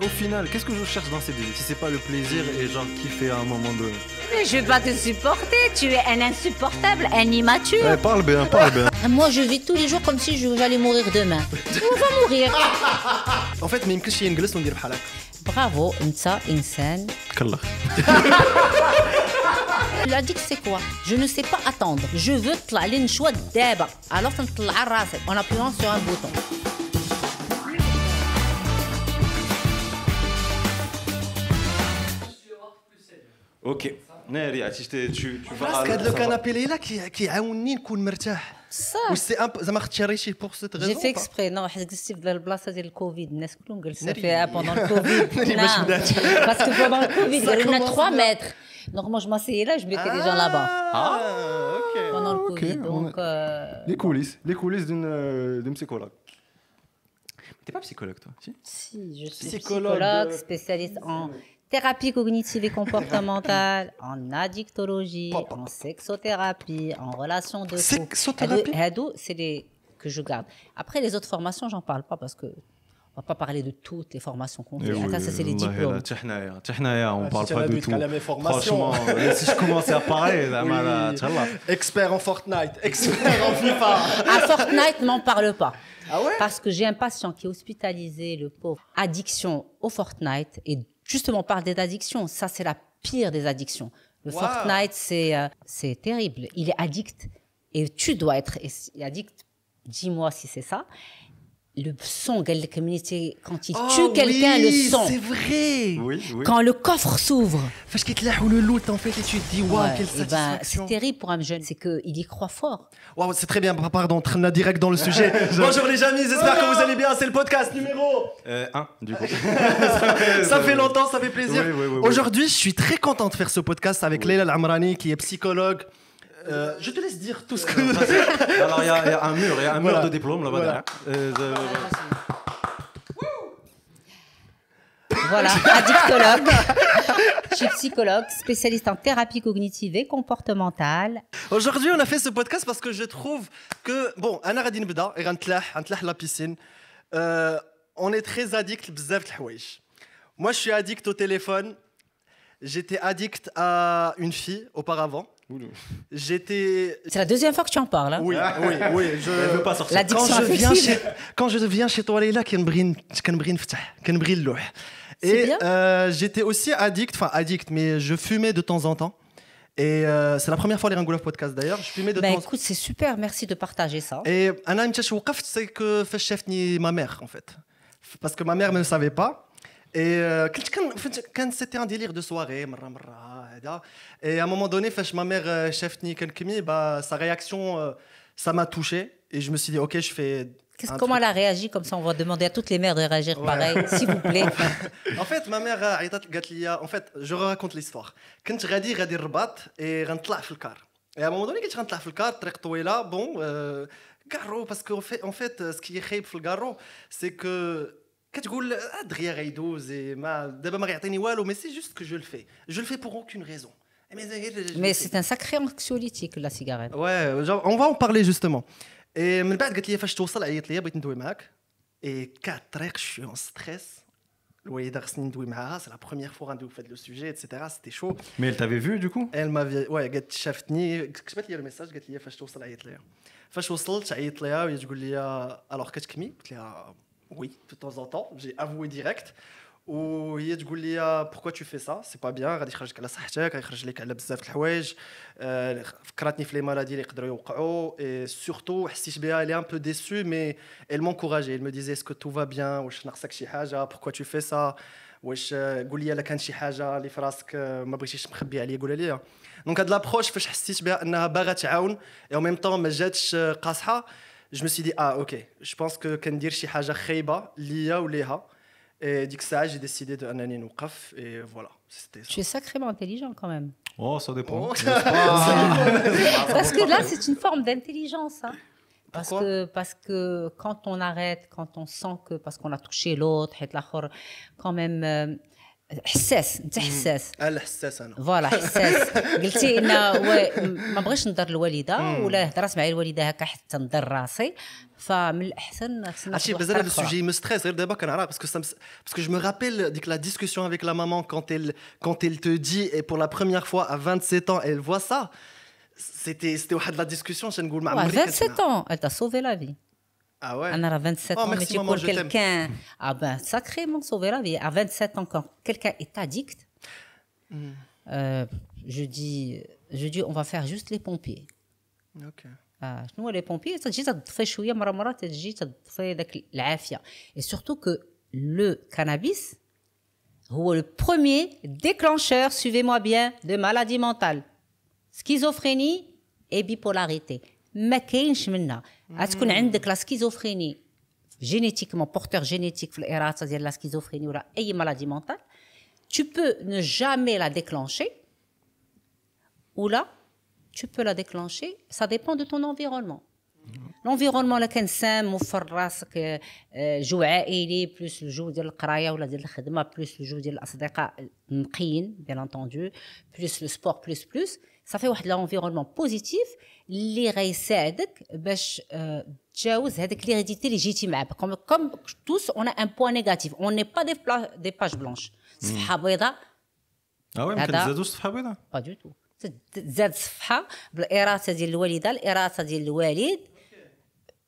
Au final, qu'est-ce que je cherche dans cette vie Si c'est pas le plaisir et genre kiffer à un moment donné. Mais je vais pas te supporter, tu es un insupportable, un immature. Eh, parle bien, parle bien. Moi, je vis tous les jours comme si je- j'allais mourir demain. On va mourir. En fait, ما يمكنش ينجلس وندير بحال هكا Bravo, انت انسان. Kallah. L'addict, c'est quoi Je ne sais pas attendre. Je veux تطلع لي نشوى دابا. Alors تطلع راسك en appuyant sur un bouton. Ok. Neri, tu, tu, tu vas. باسكو هاد لو كانابي ليلى كي- كيعاوني نكون مرتاح Ça, واش سي امب زعما اختاريتيه بور سيت j'ai ريزون fait exprès. Non, حيت جلست في البلاصه ديال الكوفيد الناس كلهم جلسوا ناري. فيها pendant le Covid. ناري باش Non, بدات. parce que pendant le Covid, Ça il y en a commence 3 bien. mètres. Donc moi, je m'asseyais là, je mettais les gens là-bas. Ah, ok. Pendant le ok, Covid. on Donc, est- euh, Les coulisses, les coulisses d'une euh, d'une psychologue. T'es pas psychologue, toi si Si, je suis Psychologue, psychologue, euh, spécialiste en thérapie cognitive et comportementale, en addictologie, en sexothérapie, en relation de couple. C'est les que je garde. Après, les autres formations, j'en parle pas parce que on va pas parler de toutes les formations qu'on fait. Ça, c'est les diplômes. On Ah, parle pas de tout. Franchement, euh, si je commençais à parler, là, Oui. là, tchallah. expert en Fortnite expert en FIFA À Fortnite, n'en parle pas. ah ouais? Parce que j'ai un patient qui est hospitalisé, le pauvre, addiction au Fortnite. Et justement, on parle d'addiction. Ça, c'est la pire des addictions. Le Wow. Fortnite, c'est euh, c'est terrible. Il est addict. Et tu dois être addict. Dis-moi si c'est ça le sang, communauté, quand il oh tue quelqu'un, oui, le sang. C'est vrai. Quand le coffre s'ouvre. en fait et tu te dis, waouh, ouais, quelle eh ben, satisfaction. C'est terrible pour un jeune, c'est qu'il y croit fort. Waouh, c'est très bien, pardon, on direct dans le sujet. Bonjour les amis, j'espère que vous allez bien, c'est le podcast numéro euh, 1, du coup. ça, fait, longtemps, ça fait plaisir. Aujourd'hui, je suis très content de faire ce podcast avec Leila Amrani, qui est psychologue. Euh, je te laisse dire tout ce que. Euh, alors il y, a un mur, il y a un mur de diplôme là-bas voilà. derrière. Euh, euh voilà, addictologue. je suis psychologue, spécialiste en thérapie cognitive et comportementale. Aujourd'hui, on a fait ce podcast parce que je trouve que, bon, Anna Radin Beda, la piscine, on est très addict, bzaf Moi, je suis addict au téléphone. J'étais addict à une fille auparavant. J'étais. C'est la deuxième fois que tu en parles. Hein. Oui, oui, oui. Je ne veux pas sortir. L'addiction quand, je viens chez... quand je viens chez toi, Leila, et euh, j'étais aussi addict, enfin addict, mais je fumais de temps en temps. Et euh, c'est la première fois les Ringolov podcast d'ailleurs. Je fumais de bah, temps. Écoute, c'est super, merci de partager ça. Et Anna un c'est que fait chef ni ma mère en fait, parce que ma mère ne le savait pas. Et euh, quand c'était un délire de soirée, et à un moment donné, ma mère euh, chef bah, sa réaction, euh, ça m'a touché. Et je me suis dit, ok, je fais comment elle a réagi Comme ça, on va demander à toutes les mères de réagir pareil, s'il vous plaît. en fait, ma mère a En fait, je raconte l'histoire. Quand je suis allé Rabat et je le car. Et à un moment donné, quand je suis dans le car, très là, bon, euh, garro, parce qu'en fait, en fait, ce qui est le garro, c'est que كتقول آه، دغيا غيدوز et ما دابا ما غيعطيني والو mais c'est juste que je le fais. Je le fais pour aucune raison. Mais, je- je- Mais c'est un sacré anxiolytique, la cigarette. Ouais, genre, on va en parler justement. Et من بعد قالت لي فاش توصل عيط لي بغيت ندوي معاك. Et كاع الطريق je suis en stress. الوالده خصني ندوي معاها, c'est la première fois غندوي في هذا le sujet, etc. C'était chaud. Mais elle t'avait vu du coup Elle m'avait ouais قالت شافتني كتبت لي الميساج قالت لي فاش توصل عيط ليها. فاش وصلت عيطت ليها وهي تقول لي alors كتكمي قلت لها oui de temps en temps j'ai avoué direct وهي تقول لي pourquoi tu fais ça c'est pas bien غادي يخرجك على صحتك غيخرج لك على بزاف د الحوايج آه، فكرتني في لي مالادي اللي يقدروا يوقعوا et surtout حسيت بها elle est un peu déçue mais elle m'encourageait elle me disait est-ce que tout va bien واش ناقصك شي حاجه pourquoi tu fais ça واش آه، قول لي الا كان شي حاجه اللي في راسك آه، ما بغيتيش مخبي عليا قولها لي دونك هاد لابروش فاش حسيت بها انها باغا تعاون et en même temps ما جاتش آه، قاصحه je me suis dit, ah, ok, je pense que Kandir Shihaja Khayba, Lia ou Leha. Et dit que ça, j'ai décidé de Anani Noukaf. Et voilà, c'était ça. Tu es sacrément intelligent quand même. Oh, oh. ça dépend. Parce que là, c'est une forme d'intelligence. Hein. Parce que, parce que quand on arrête, quand on sent que, parce qu'on a touché l'autre, quand même, euh, حساس انت حساس انا حساس انا فوالا حساس قلتي ان و- ما بغيتش نضر الوالده ولا هضرات معايا الوالده هكا حتى نضر راسي فمن الاحسن خصنا عرفتي ناخذ بزاف واحد هذا الطريقة. السوجي me stresse غير دابا كنعرف باسكو ça me- parce que je me rappelle ديك la discussion avec la maman quand elle quand elle te dit et pour la première fois à 27 ans elle voit ça c'était c'était واحد la discussion je نقول ما Ouais, عمري 27 كنسمع. ans, elle t'a sauvé la vie. ah ouais On a 27 oh, ans, merci, mais tu quelqu'un. Ah ben, sacré, mon sauveur, à 27 ans, quand quelqu'un est addict, euh, je, dis, je dis, on va faire juste les pompiers. Ok. Ah, nous, les pompiers, ça dit, ça te fait chouïa, mara ça dit, ça te fait l'afia. Et surtout que le cannabis, est le premier déclencheur, suivez-moi bien, de maladie mentale. Schizophrénie et bipolarité. Mais qu'est-ce غتكون عندك لا سكيزوفريني جينيتيكمون بورتور جينيتيك في الاراده ديال لا سكيزوفريني ولا اي مالادي مونتال tu peux ne jamais la déclencher ou là, tu peux la déclencher. Ça dépend de ton environnement. L'environnement اللي كان سام موفر راسك آه، آه، جو عائلي بلوس الجو ديال القرايه ولا ديال الخدمه بلوس الجو ديال الاصدقاء نقيين بيان انتوندو بلوس لو سبور بلوس بلوس صافي واحد لونفيرونمون بوزيتيف اللي غيساعدك باش آه، تجاوز هذيك ليغيديتي اللي جيتي معاه كوم كوم توس اون ان بوان نيجاتيف اون ني با دي بلا- دي باج بلانش صفحه بيضاء اه وي ما هذا- كنتزادوش صفحه بيضاء با دو تو تزاد صفحه بالاراده ديال الوالده الاراده ديال الوالد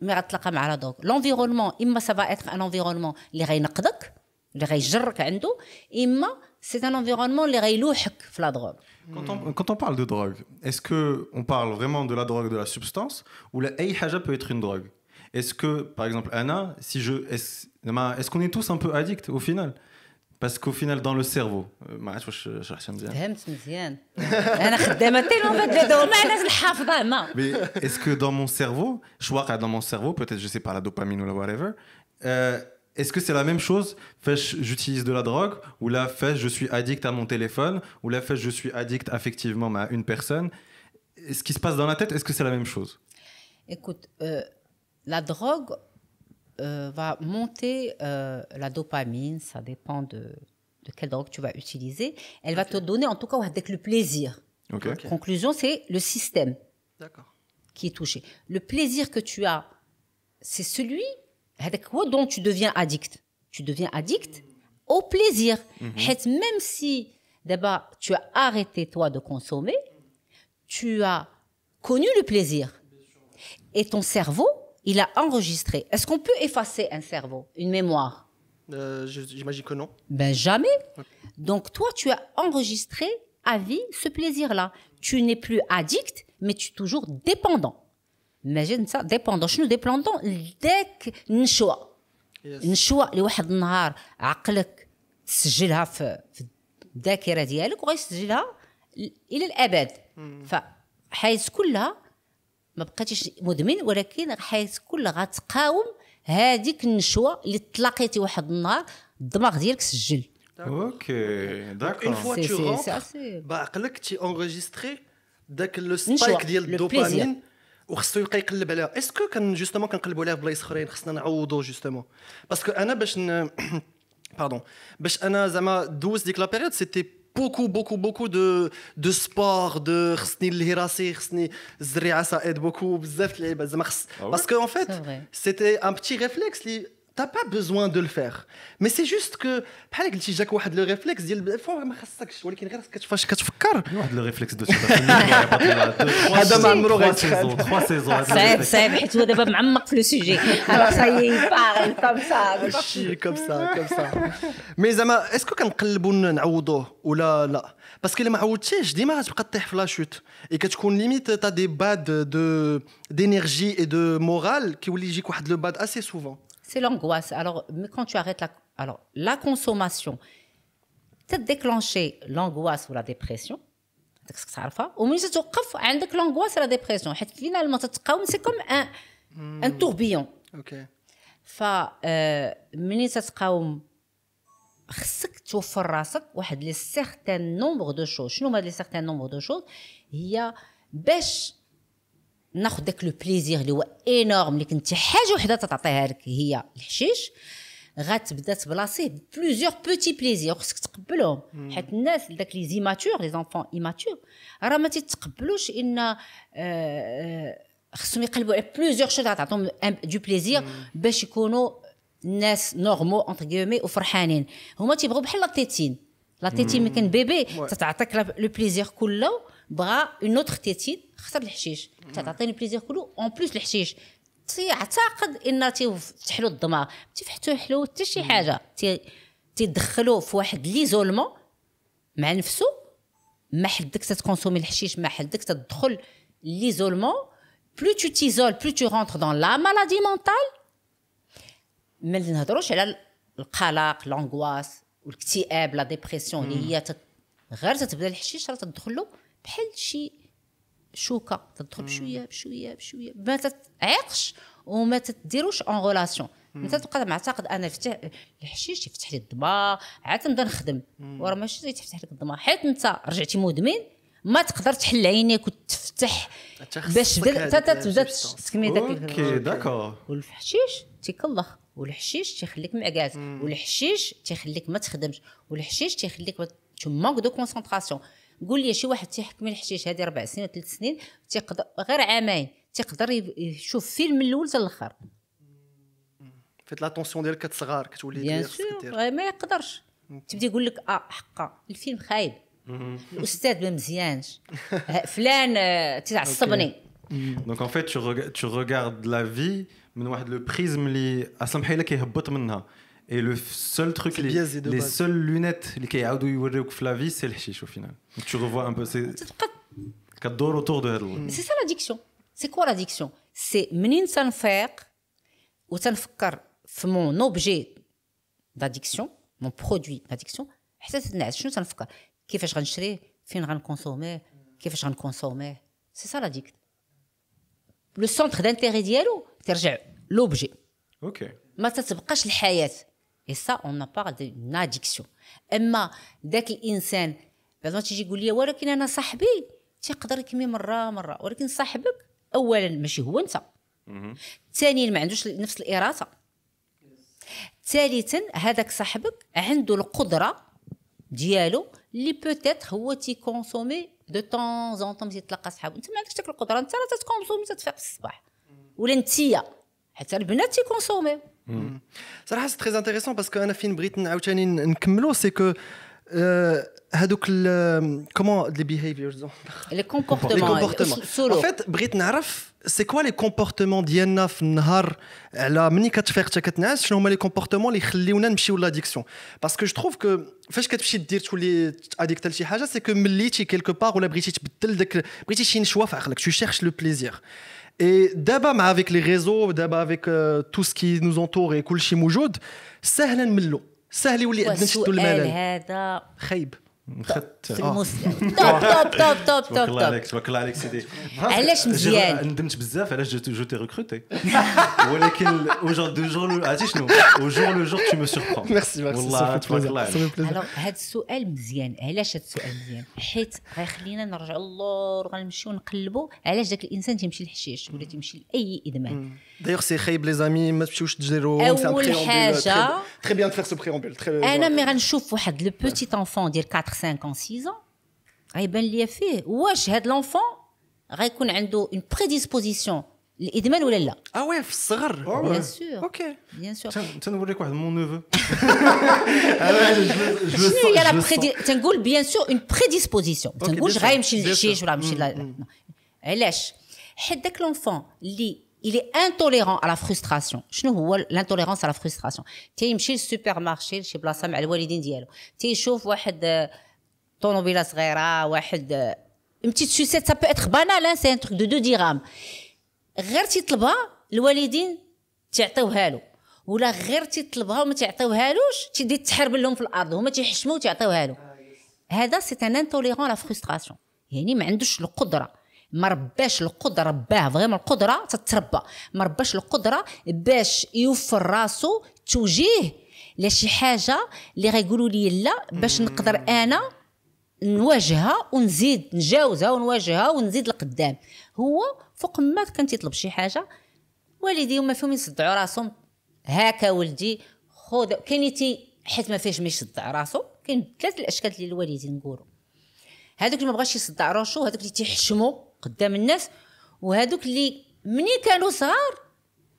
ملي غتلاقى مع لا دوغ لونفيرونمون اما سا فا اتر ان انفيرونمون اللي غينقدك اللي غيجرك عنده اما سي ان انفيرونمون اللي غيلوحك في لا دوغ Quand on, quand on parle de drogue, est-ce que on parle vraiment de la drogue, de la substance, ou la أي حاجة peut être une drogue Est-ce que, par exemple, Anna, si je, est-ce est-ce qu'on est tous un peu addicts au final Parce qu'au final, dans le cerveau, euh, ما عرفتش واش شرحتها مزيان. فهمت مزيان انا خدامه تيلون في هاد الدور ما لازم حافظه ما Mais est-ce que dans mon cerveau, je vois dans mon cerveau, peut-être je sais pas la dopamine ou la whatever, euh, est-ce que c'est la même chose Fais-je, j'utilise de la drogue ou là fais je suis addict à mon téléphone ou là fais je suis addict affectivement à une personne Et Ce qui se passe dans la tête, est-ce que c'est la même chose Écoute, euh, la drogue euh, va monter euh, la dopamine, ça dépend de, de, quelle drogue tu vas utiliser. Elle va te donner en tout cas avec le plaisir. Conclusion, c'est le système qui est touché. Le plaisir que tu as, c'est celui avec quoi dont tu deviens addict. Tu deviens addict au plaisir. Mhm. Même si d'abord tu as arrêté toi de consommer, tu as connu le plaisir. Et ton cerveau il a enregistré. Est-ce qu'on peut effacer un cerveau, une mémoire Euh, je- j'imagine que non ben jamais. Donc toi, tu as enregistré à vie ce plaisir-là. Tu n'es plus addict, mais tu es toujours dépendant. Imagine ça, dépendant. شنو dépendant داك النشوة Yes. النشوة اللي واحد النهار عقلك تسجلها في في الذاكرة ديالك وغيسجلها ل- إلى الأبد فحياة كلها ما بقيتيش مدمن ولكن حياتك كلها غتقاوم هذيك النشوة اللي تلاقيتي واحد النهار الدماغ ديالك سجل. tu c'est- rentres, c'est assez- بعقلك تي enregistré داك لو سبايك ديال الدوبامين وخصو يبقى يقلب عليها. اسكو كان جوستومون كنقلبوا عليها في بلايص أخرين؟ خصنا نعوضوا جوستومون باسكو أنا باش ن... باردون باش أنا زعما دوز ديك لا بيريود سيتي beaucoup, beaucoup, beaucoup de, de sport, de ça aide beaucoup. Ah Parce qu'en fait, c'était un petit réflexe خص Ah ouais باسكو ان فيت C'est vrai. سيتي ان بتي ريفلكس اللي T'as pas besoin de le faire. Mais c'est juste que بحال قلتي جاك واحد لو ريفلكس ديال فوق ما خصكش ولكن غير كتفاش كتفكر واحد le réflexe de هذا هذا ما عمرو غيتخاد. 3 saisons. صعيب صعيب حيت هو دابا معمق في لو سوجي الوغ ساي بارل كوم سا ماشي كوم سا كوم سا مي زعما اسكو كنقلبوا نعوضوه ولا لا باسكو الا ما عودتيش ديما غتبقى طيح في لاشوت اي كتكون ليميت تا دي باد دو دينيرجي اي دو مورال كيولي يجيك واحد لو باد اسي سوفون C'est l'angoisse. Alors, mais quand tu arrêtes la, alors, la consommation, تديكلونشي لونغواس ولا ديبرسيون هذاك خصك تعرفها وملي تتوقف عندك لونغواس ولا ديبرسيون حيت فينالمون تتقاوم سي كوم ان ان توربيون اوكي ف آه، ملي تتقاوم خصك توفر راسك واحد لي سيغتان نومبر دو شوز شنو هما لي سيغتان نومبر دو شوز هي باش ناخذ داك لو بليزير اللي هو إنورم اللي كنتي حاجة وحدة تعطيها لك هي الحشيش. غتبدا تبلاصيه بلوزيور بوتي بليزير خصك تقبلهم. حيت الناس داك لي زيماتور لي زونفون ايماتور راه ما تيتقبلوش إن آه، آه، خصهم يقلبوا على بلوزيور شوز تعطيهم دو بليزير باش يكونوا ناس نورمو اونتر كيومي وفرحانين. هما تيبغوا بحال لا تيتين لا تيتين ملي كان بيبي تتعطيك لو بليزير كله بغا اون اوتر تيتين اختار الحشيش. تعطيني البليزير كله أون بلوس الحشيش. تيعتقد إن له الدماغ. تيفتح له حتى شي حاجة. تي- تيدخلوه في واحد ليزولمون مع نفسه ما حدك تتكونسومي الحشيش ما حدك تدخل ليزولمون. بلو تو تيزول بلو تو رونتر دون لا مالادي مونتال ما نهضروش على القلق لونغواس والاكتئاب لا ديبرسيون اللي هي تت... غير تتبدا الحشيش راه تدخل له بحال شي شوكة تدخل بشويه بشوية بشوية. ما تتعيقش وما تديروش اون غولاسيون انت تبقى معتقد أنا فتح الحشيش يفتح لي الدماغ. عاد تنبدا نخدم. وراه ماشي تفتح لك الدماغ. حيت أنت رجعتي مدمن ما تقدر تحل عينيك وتفتح باش حتى تبدا. تسكمي داك أوكي داكور. والحشيش تيكلخ. والحشيش تيخليك معكاز. والحشيش تيخليك ما تخدمش. والحشيش تيخليك تو مانك دو كونسونطراسيون قول لي شي واحد تيحكم الحشيش هذه ربع سنين ولا ثلاث سنين تيقدر غير عامين تيقدر يشوف فيلم من الأول حتى الآخر. فيت لاتونسيون ديالك كتصغار كتولي بيان سور ما يقدرش تبدا يقول لك آه حقا الفيلم خايب الاستاذ ما مزيانش فلان تيعصبني fait, tu, rega- tu regardes la vie من واحد le prisme اللي أصلا بحال كيهبط منها. Et le seul truc, C'est les, biaisé de les base. seules lunettes اللي كيعاودوا يوريوك في la vie, c'est le chiche au final. Donc tu revois un peu, c'est تبقى كدور autour de هذا الوضع. سي سا لاديكسيون سي كوا لاديكسيون سي منين تنفيق وتنفكر في مون اوبجي داديكسيون مون برودوي داديكسيون حتى تنعس شنو تنفكر كيفاش غنشريه فين غنكونسوميه كيفاش غنكونسوميه سي سا لاديكت لو سونتر دانتيري ديالو ترجع لوبجي Ok. ما تتبقاش الحياه اي سا اون بار دون اديكسيون اما ذاك الانسان بعد ما تيجي يقول لي ولكن أنا صاحبي. تيقدر يكمي مرة مرة. ولكن صاحبك؟ اولا ماشي هو أنت. ثانيا ما عندوش نفس الإرادة. ثالثا هذاك صاحبك عنده القدرة ديالو اللي بوتيتر هو تيكونسومي دو طون زون طون تيتلاقى صحابو. أنت ما عندكش ديك القدرة. أنت راه تتكونسومي تتفيق في الصباح. ولا أنتيا. حتى البنات تيكونسوميو. صراحه سي تري انتريسون باسكو انا فين بغيت عاوتاني نكملو سي كو هادوك كومون لي بيهيفيرز لي لي كومبورتمون كومبورتمون ان سولو فيت بغيت نعرف سي كوا لي كومبورتمون ديالنا في النهار على مني كتفيق حتى كتنعس شنو هما لي كومبورتمون اللي يخليونا نمشيو لاديكسيون باسكو جو تروف كو فاش كتمشي دير تولي اديكت لشي حاجه سي كو مليتي كيلكو بار ولا بغيتي تبدل داك بغيتي شي نشوه في عقلك تو شيرش لو بليزير Et d'abord, avec les réseaux, d'abord avec euh, tout ce qui nous entoure et tout ce qui est موجود, سهلا نملو. سهل يولي عندنا شتو الملل. هذا خايب. خدت في المسلم توب توب توب توب تبارك توب الله توب عليك تبارك الله عليك سيدي. علاش مزيان؟ ندمت بزاف علاش جو تي ريكروتي ولكن دو جور عرفتي شنو؟ أو جور لو جور تو مو سوربرون ميرسي ميرسي والله تبارك الله عليك الوغ هذا السؤال مزيان. علاش هذا السؤال مزيان؟ حيت غيخلينا نرجعوا للور غنمشيو نقلبوا علاش ذاك الإنسان تيمشي للحشيش ولا تيمشي لأي إدمان؟ دايوغ سي خايب لي زامي ما تمشيوش تجروا أول حاجة- تري بيان تفير سو بريامبول أنا مي غنشوف واحد لو بوتي انفون ديال 4 5 ans 6 ans غيبان ليا فيه واش هاد لونفون غيكون عنده اون بريديسبوزيسون للادمان ولا لا اه وي في الصغر بيان سور اوكي بيان سور تن- تنوريك واحد مون نوفو شنو هي لا بريدي تنقول بيان سور اون بريديسبوزيسيون أوكي، تنقولش bien sûr, غيمشي bien للحشيش sûr. ولا غيمشي لا علاش حيت داك لونفون اللي il est intolérant à la frustration. شنو هو l'intolérance à la frustration. تيمشي للسوبر مارشي لشي بلاصه مع الوالدين ديالو تيشوف واحد طوموبيله صغيره واحد une petite sucette ça peut être banal hein, c'est un truc de 2 dirhams. غير تيطلبها الوالدين تيعطيوها له ولا غير تيطلبها وما تعطيوهالوش تيدي تحربل لهم في الأرض هما تيحشموا وتعطيوها له هذا سي ان انتوليرون لا فرستراسيون يعني ما عندوش القدره ما رباش القدرة رباه فريمون القدرة تتربى. ما رباش القدرة باش يوفر راسو توجيه لشي حاجة اللي غيقولوا لي لا باش نقدر أنا نواجهها ونزيد نجاوزها ونواجهها ونزيد لقدام. هو فوق ما كان تيطلب شي حاجة والدي هما فيهم يصدعوا راسهم. هاكا ولدي خذ كاين حيت ما فيهش ما يصدع راسو كاين ثلاث الأشكال اللي الوالدين نقولوا. هذوك اللي ما بغاش يصدع راسو هذوك اللي تيحشموا قدام الناس وهذوك اللي مني كانوا صغار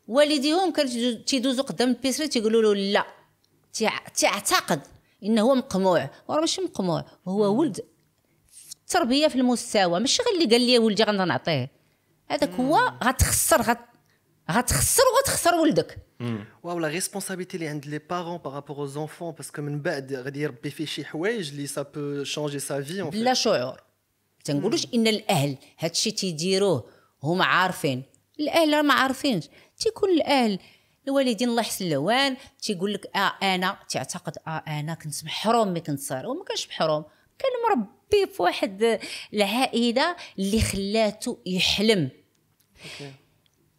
والديهم كانوا تيدوزوا قدام البيسري تيقولوا له لا تعتقد إنه هو مقموع وراه ماشي مقموع هو ولد في التربية في المستوى ماشي غير اللي قال لي ولدي غنعطيه نعطيه هذاك هو غتخسر غت غتخسر وغتخسر ولدك. واو لا ريسبونسابيلتي اللي عند لي بارون بارابور aux enfants باسكو من بعد غادي يربي فيه شي حوايج اللي سا بو شونجي سا في بلا شعور. تنقولوش إن الأهل هادشي تيديروه هما عارفين. الأهل راه ما عارفينش. تيكون الأهل الوالدين الله يحسن الهوان تيقول لك آه أنا تعتقد آه أنا كنت محروم ملي كنت صغير وما كانش محروم. كان مربي في واحد العائلة اللي خلاته يحلم.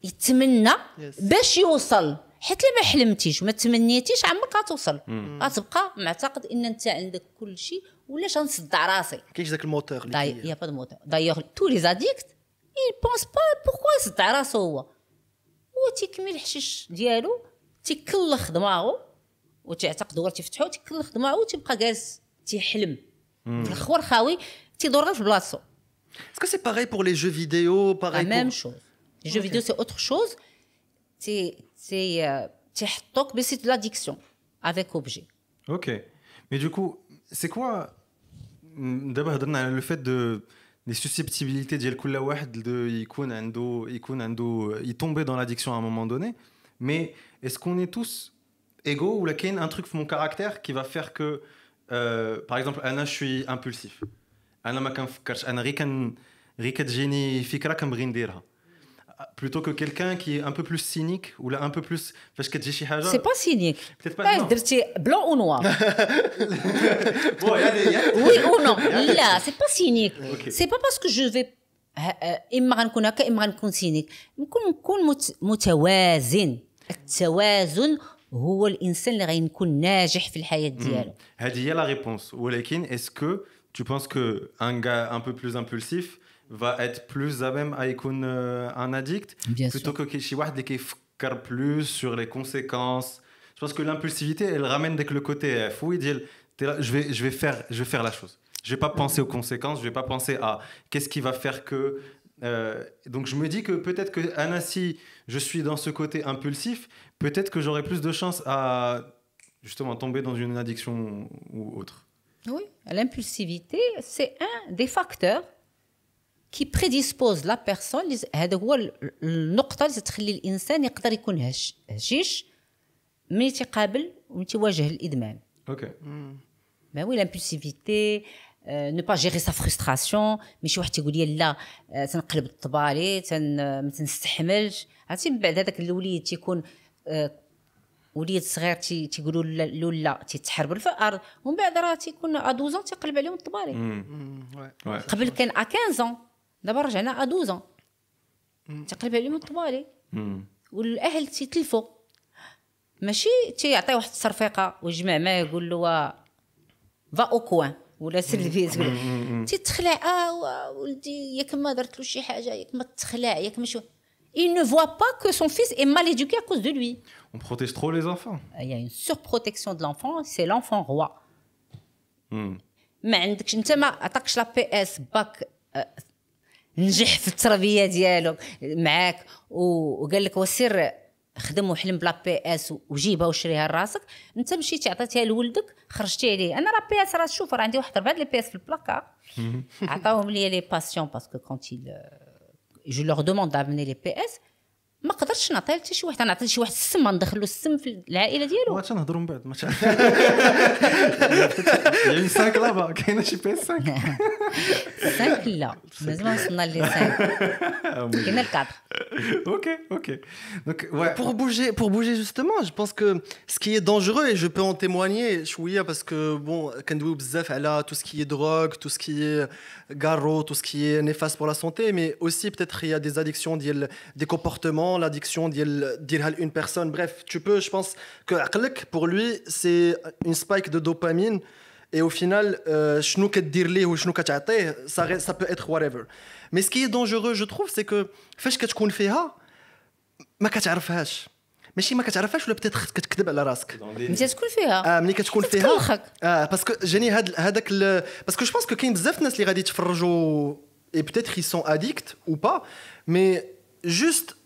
يتمنى باش يوصل. حيت ما حلمتيش وما تمنيتيش عمرك غتوصل غتبقى معتقد إن أنت عندك كل شيء ولاش غنصدع راسي كاينش ذاك الموتور اللي يا با دو موتور دايوغ تو لي زاديكت il بونس با بوركوا يصدع راسو هو هو تيكمل الحشيش ديالو تيكلخ دماغو وتعتقد هو تيفتحو تيكلخ دماغو وتيبقى جالس تيحلم في الخور خاوي تيدور غير في بلاصتو اسكو سي باغي بور لي جو فيديو باغي ميم شوز Les jeux vidéo, c'est autre chose. C'est, c'est, euh, mais c'est de l'addiction avec objet. Ok. Mais du coup, c'est quoi D'abord, le fait de les susceptibilités ديال كل واحد de يكون عنده يكون عنده tomber dans l'addiction à un moment donné mais est-ce qu'on est tous égaux ou là qu'il y a un truc de mon caractère qui va faire que euh, par exemple انا je suis impulsif انا ما كنفكرش انا غير كان غير كتجيني فكره كنبغي نديرها plutôt que quelqu'un qui est un peu plus cynique ou là un peu plus parce que c'est pas cynique peut-être pas non. blanc ou noir bon, y a des, y a... oui ou non là c'est pas cynique okay. c'est pas parce que je vais اما غنكون هكا اما غنكون سينيك نكون نكون متوازن التوازن هو الانسان اللي غيكون ناجح في الحياه ديالو هذه هي لا ريبونس ولكن اسكو tu penses que un gars un peu plus impulsif va être plus à même à être un addict plutôt que chez qui plus sur les conséquences. Je pense que l'impulsivité, elle ramène dès que le côté F. Oui, dit, je vais, je vais faire, je vais faire la chose. Je vais pas penser aux conséquences. Je vais pas penser à qu'est-ce qui va faire que. Euh, donc je me dis que peut-être que Anassi, je suis dans ce côté impulsif. Peut-être que j'aurai plus de chance à justement tomber dans une addiction ou autre. Oui, l'impulsivité, c'est un des facteurs كي بريديسبوز لا بيرسون هذا هو النقطة اللي تخلي الإنسان يقدر يكون هشيش ملي تيقابل وملي تيواجه الإدمان. أوكي ما وي لامبولسيفيتي نو با جيري سا فرستراسيون ماشي واحد تيقول لي لا تنقلب الطبالي تن ما تنستحملش عرفتي من بعد هذاك الوليد تيكون وليد صغير تيقولوا له لا تيتحربل في الأرض ومن بعد راه تيكون ا 12 تيقلب عليهم الطبالي قبل كان ا 15 دابا رجعنا ا 12 تقلب عليهم الطبالي والاهل تيتلفوا ماشي تيعطي واحد التصرفيقه ويجمع ما يقول له فا او كوان ولا سير البيت تيتخلع اه ولدي ياك ما درت له شي حاجه ياك ما تخلع ياك ما شو il ne voit pas que son fils est mal éduqué à cause de lui. On protège trop les enfants. Il y a une surprotection de l'enfant, c'est l'enfant roi. ما عندكش انت ما عطاكش لا بي اس باك نجح في التربية ديالو معاك. وقال لك وسير خدم وحلم بلا بي إس وجيبها وشريها لراسك. انت مشيتي عطيتيها لولدك خرجتي عليه. أنا لا بي إس راه شوف راه عندي واحد ربعة لي بي إس في البلاكار عطاوهم لي لي باسيون باسكو كونت جو لور دوموند دافني لي بي اس ما قدرتش نعطيه حتى شي واحد نعطي شي واحد السم ندخل له السم في العائله ديالو واش نهضروا من بعد ما Il y a une 5 là-bas. كاينه شي PS5 5 لا مازال ما وصلنا لي 5 كاين الكادر Ok, ok. Donc ouais. Pour bouger, pour bouger justement, je pense que ce qui est dangereux, et je peux en témoigner, chouïa, parce que bon, كندويو بزاف على tout ce qui est drogue, tout ce qui est garrot, tout ce qui est néfaste pour la santé, mais aussi peut-être il y a des addictions, ديال- des comportements, l'addiction ديال ديرها une personne. Bref, tu peux, je pense que عقلك, pour lui, c'est une spike de dopamine. Et au final, euh, شنو كدير ليه وشنو كتعطيه, ça, reste- ça peut être whatever. Mais ce qui est dangereux, je trouve, c'est que فاش كتكون فيها ما كتعرفهاش ماشي ما كتعرفهاش ولا بتيت كتكذب على راسك انت تكون فيها اه ملي كتكون فيها تتكلخك. اه باسكو جاني هاد هذاك ال- باسكو جو بونس كو كاين بزاف الناس اللي غادي يتفرجوا اي بتيتر ils sont addicts ou pas mais juste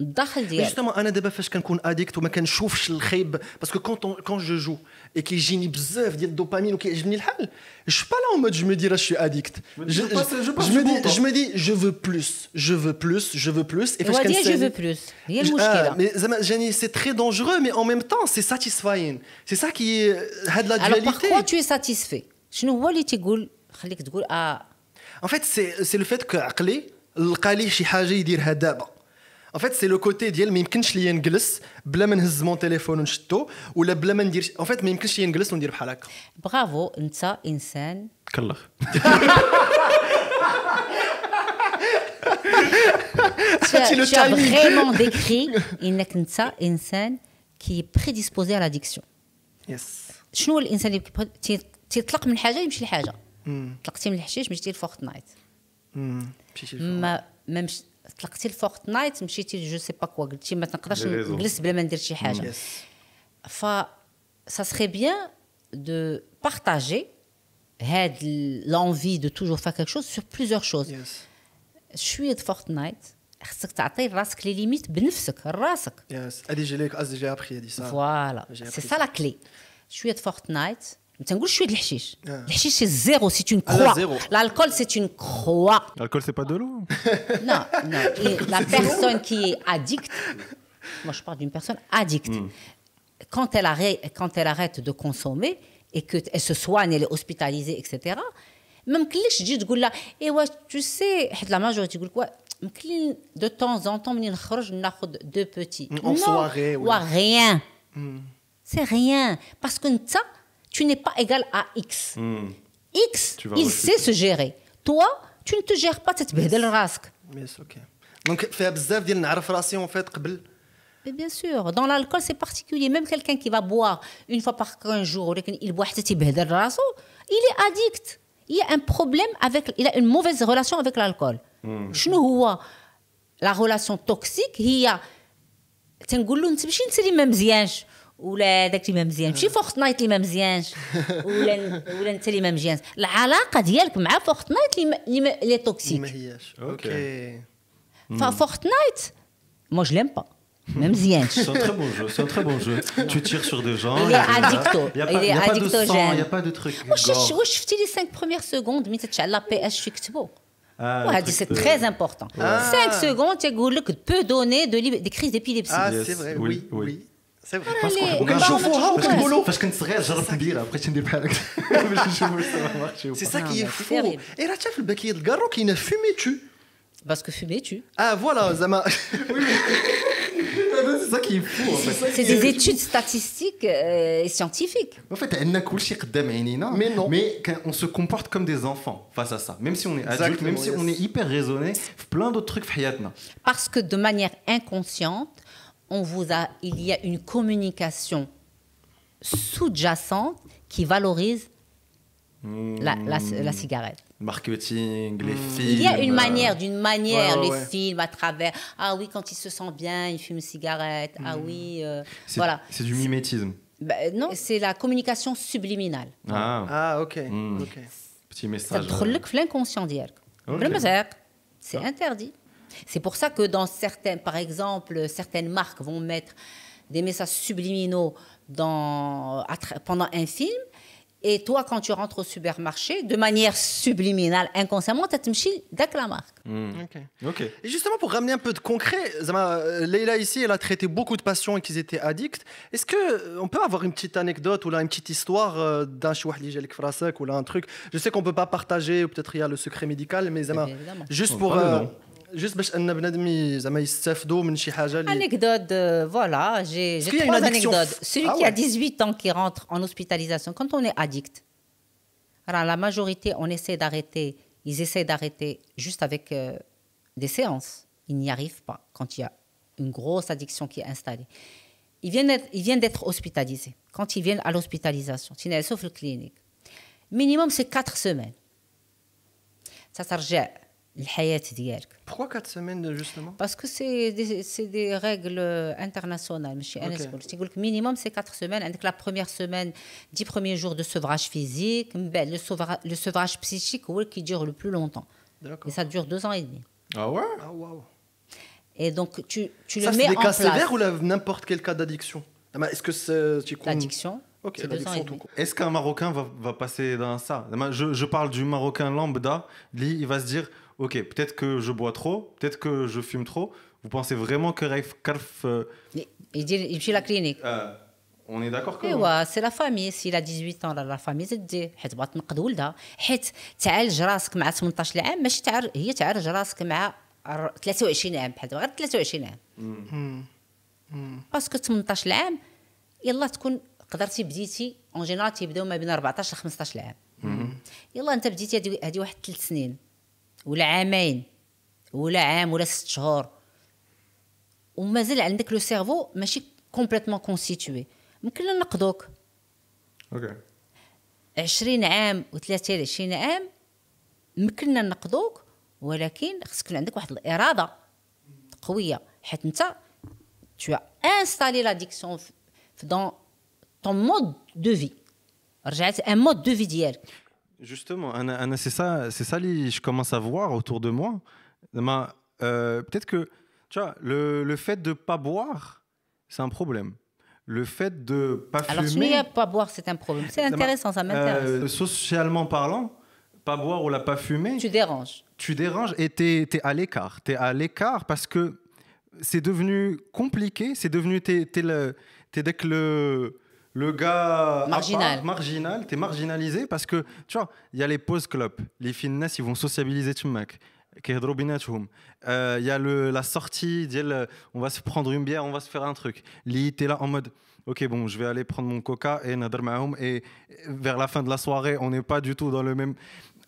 الداخل Mais ديالك justement انا دابا فاش كنكون اديكت وما كنشوفش الخيب باسكو كون كون جو جو اي كيجيني بزاف ديال الدوبامين وكيعجبني الحال جو با لا اون مود جو مو دي راه جو اديكت je passe- je passe جو du bon مو دي temps. جو مو دي جو فو بلوس جو فو بلوس جو فو بلوس اي فاش هو ديال جو كنسالي فو بلوس هي Ah, المشكله mais زعما جاني سي تري دونجورو مي en même temps c'est satisfying c'est ça qui est هاد لا alors par quoi dualité tu es satisfait شنو هو اللي تيقول خليك تقول اه En fait, c'est c'est le fait que عقلي لقى ليه شي حاجه يديرها دابا. En fait, c'est le côté ديال ما يمكنش ليا نجلس بلا ما نهز مون تليفون ونشدو ولا بلا ما ندير en fait ما يمكنش ليا نجلس وندير بحال هكا. برافو انت انسان كلخ tu as, vraiment décrit انك انت انسان qui est prédisposé à l'addiction. Yes. شنو الانسان اللي تيطلق من حاجة يمشي لحاجه طلقتي من الحشيش مشيتي لفورتنايت. ما ما مش طلقتي لفورتنايت مشيتي جو سي با كوا قلتي ما نقدرش Les réseaux. نجلس بلا ما ندير شي حاجه Yes. ف ça serait bien de partager had l'envie de toujours faire quelque chose sur plusieurs choses Yes. شويه فورتنايت خصك تعطي راسك لي ليميت بنفسك راسك Yes. هادي جي ليك از جي ابخي هادي صح. فوالا J'ai سي appris سا لا كلي شويه فورتنايت ما تنقول شويه د الحشيش آه. الحشيش سي زيرو سي اون لا، كروا زيرو. l'alcool c'est une croix L'alcool c'est pas de l'eau non non Et la personne qui est addicte moi je parle d'une personne addicte quand elle arrête quand elle arrête de consommer et que elle se soigne elle est hospitalisée etc ما يمكنلكش تجي تقول لها ايوا تو سي حيت لا ماجوريتي يقول لك وا يمكن لي دو طون زون طون ملي نخرج ناخذ دو بوتي En soirée, ou oui. rien c'est rien parce que ça tu n'es pas égal à X X Tu vas il refuser. sait se gérer toi tu ne te gères pas تتبهدل راسك Yes, OK. دونك فيها بزاف ديال نعرف راسي اون فيت قبل Mais bien sûr, dans l'alcool, c'est particulier. Même quelqu'un qui va boire une fois par 15 jours, ou il boit حتى تيبهدل راسو, il est addict. Il y a un problème avec, il a une mauvaise relation avec l'alcool. شنو هو la relation toxique هي تنقول له انت ماشي انت اللي ما مزيانش ولا داك اللي ما مزيانش ماشي فورتنايت اللي ما مزيانش ولا ولا انت اللي ما مزيانش العلاقه ديالك مع فورتنايت اللي ما- اللي ما- اللي توكسيك ما هياش OK. اوكي فورتنايت moi je l'aime pas ما مزيانش C'est un très bon jeu, c'est un très bon jeu. Tu tires sur des gens. Il y a est des- addicto. y a pas- Il est y a pas de sang, addictogène. y a pas de truc. واش gore. واش شفتي لي 5 premières secondes ملي تتشعل لا بي اس فيك كتبو Ah, le وهذه truc سي de- تري امبورطون 5 secondes تيقول لك peut donner de lib- des crises d'épilepsie اه Yes. سي فري Oui, وي oui. وي سي فري Allez, on va- وكنشوفوها on va- وكنقولوا فاش كنت صغير جربت نديرها بقيت ندير بحال هكا باش نشوف واش ça va marcher ou سي pas. سا Non, كي mais فو c'est terrible. اي راه تعرف الباكيه الكارو كاينه فيمي تو parce que fumer tue اه فوالا زعما C'est ça qui est fou en fait. c'est des études statistiques euh, et scientifiques En fait, عندنا كلشي قدام عينينا Mais non. mais quand on se comporte comme des enfants face à ça. Même si on est adulte, même Exactement, si yes. on est hyper raisonné, plein d'autres trucs في حياتنا. parce que de manière inconsciente on vous a, il y a une communication sous-jacente qui valorise la, hmm. cigarette. Marketing, les films. Il y a une manière, d'une manière, les films à travers. Ah oui, quand il se sent bien, il fume une cigarette. Ah hmm. oui, euh, voilà. C'est du mimétisme. Bah, non, c'est la communication subliminale. Ah, ah ok. Mmh. Petit message. C'est euh. l'inconscient C'est interdit. C'est pour ça que dans certains, par exemple, certaines marques vont mettre des messages subliminaux dans, pendant un film. Et toi, quand tu rentres au supermarché, de manière subliminale, inconsciemment, tu as la marque. Ok. Ok. Et justement, pour ramener un peu de concret, Zama, euh, Leila ici, elle a traité beaucoup de patients et qu'ils étaient addicts. Est-ce que euh, on peut avoir une petite anecdote ou là une petite histoire euh, d'un chouah li jalik frasak ou là un truc? Je sais qu'on peut pas partager ou peut-être il y a le secret médical, mais Zama, juste pour euh, nom. juste باش ان بنادم ي- زعما يستافدوا من شي حاجه اللي Anecdote, euh, voilà, j'ai Est-ce j'ai qu'il y a une trois addiction anecdotes. f- Celui Ah qui a ouais. 18 ans qui rentre en hospitalisation, quand on est addict, alors la majorité, on essaie d'arrêter, ils essaient d'arrêter juste avec euh, des séances. Ils n'y arrivent pas quand il y a une grosse addiction qui est installée. Ils viennent d'être- ils viennent d'être hospitalisés. Quand ils viennent à l'hospitalisation, sauf le clinique, minimum c'est 4 semaines. Ça ترجع للحياة ديالك. Pourquoi 4 semaines justement Parce que c'est des, c'est des règles euh, internationales. ماشي أنا Ok. نقول. تيقول لك minimum c'est 4 semaines. عندك la première semaine, 10 premiers jours de sevrage physique. من بعد, Le sevrage, le sevrage psychique هو qui dure le plus longtemps. Et D'accord. ça dure deux ans et demi. Ah ouais Ah waouh. Et donc tu, tu Ça le c'est mets des en cas place. sévères ou là, n'importe quel cas d'addiction Zama, Est-ce que c'est tu comptes- L'addiction, Ok, c'est deux ans et l'addiction demi. tout court. Est-ce qu'un Marocain va, va passer dans ça je, je parle du Marocain lambda. Lui, il va se dire Ok, peut-être que je bois trop, peut-être que je fume trop. Vous pensez vraiment que Raif Karf. euh, يدير يمشي la clinique. euh, on est d'accord que. ايوا سي لا فامي سي لا 18 طون لا فامي تدي حيت بغات تنقذ ولدها حيت تعالج راسك مع 18 عام ماشي تعالج هي تعالج راسك مع ر- 23 عام بحال غير 23 عام باسكو 18 عام يلا تكون قدرتي بديتي اون جينيرال تيبداو ما بين 14 ل 15 عام يلا انت بديتي هادي واحد ثلاث سنين ولا عامين ولا عام ولا ست شهور. ومازال عندك لو سيرفو ماشي كومبليتمون كونستيتوي. ممكن نقدوك. Ok. 20 عام و23 عام يمكننا نقدوك ولكن خصك يكون عندك واحد الإرادة قوية. حيت انت tu as installé l'addiction dans ton mode de vie. رجعت un mode de vie ديالك. Justement, c'est ça, c'est ça je commence à voir autour de moi. Ma- euh, Peut-être que, tu vois, le, le fait de pas boire, c'est un problème. Le fait de pas alors fumer, n'as pas boire c'est un problème c'est ça m'a- intéressant ça m'intéresse euh, socialement parlant, pas boire ou la pas fumer, tu déranges tu déranges et tu es, à l'écart. Tu es à l'écart parce que c'est devenu compliqué, c'est devenu. Tu es, t'es dès que le, le gars marginal, part, marginal t'es marginalisé parce que tu vois, il y a les pause club, les fitness ils vont sociabiliser tu mec. Euh, il y a le, la sortie, on va se prendre une bière, on va se faire un truc. Li, t'es là en mode, ok, bon, je vais aller prendre mon coca et et vers la fin de la soirée, on n'est pas du tout dans le même.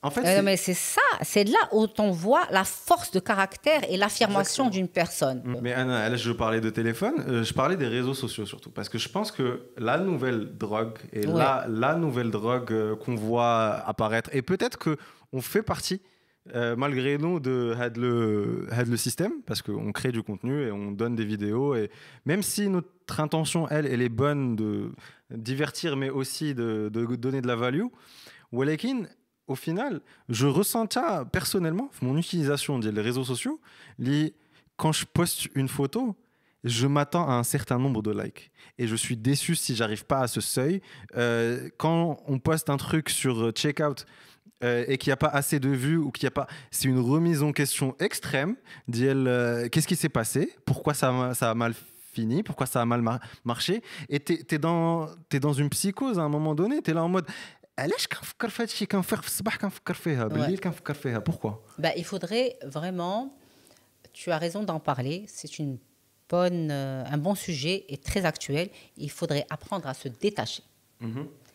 En fait, Euh, mais c'est ça c'est là où on voit la force de caractère et l'affirmation d'une personne Mais Anna, là, je parlais de téléphone, euh, je parlais des réseaux sociaux surtout. Parce que je pense que la nouvelle drogue, et Ouais. la, la nouvelle drogue euh, qu'on voit apparaître, et peut-être qu'on fait partie, malgré nous, de had le, had le système, parce qu'on crée du contenu et on donne des vidéos. Et même si notre intention, elle, elle est bonne de divertir, mais aussi de, de donner de la value, Walekin, au final, je ressens ça personnellement, mon utilisation des réseaux sociaux, quand je poste une photo, je m'attends à un certain nombre de likes. Et je suis déçu si j'arrive pas à ce seuil. Euh, quand on poste un truc sur euh, Checkout euh, et qu'il n'y a pas assez de vues ou qu'il n'y a pas... C'est une remise en question extrême. Qu'est-ce qui s'est passé? Pourquoi ça, a- mal fini? Pourquoi ça a mal mar- marché? Et tu es, dans une psychose à un moment donné. Tu es là en mode... علاش كنفكر في هادشي كنفيق في الصباح كنفكر فيها بالليل كنفكر فيها pourquoi Bah, il faudrait vraiment, tu as raison d'en parler, c'est une bonne, euh, un bon sujet et très actuel. Il faudrait apprendre à se détacher.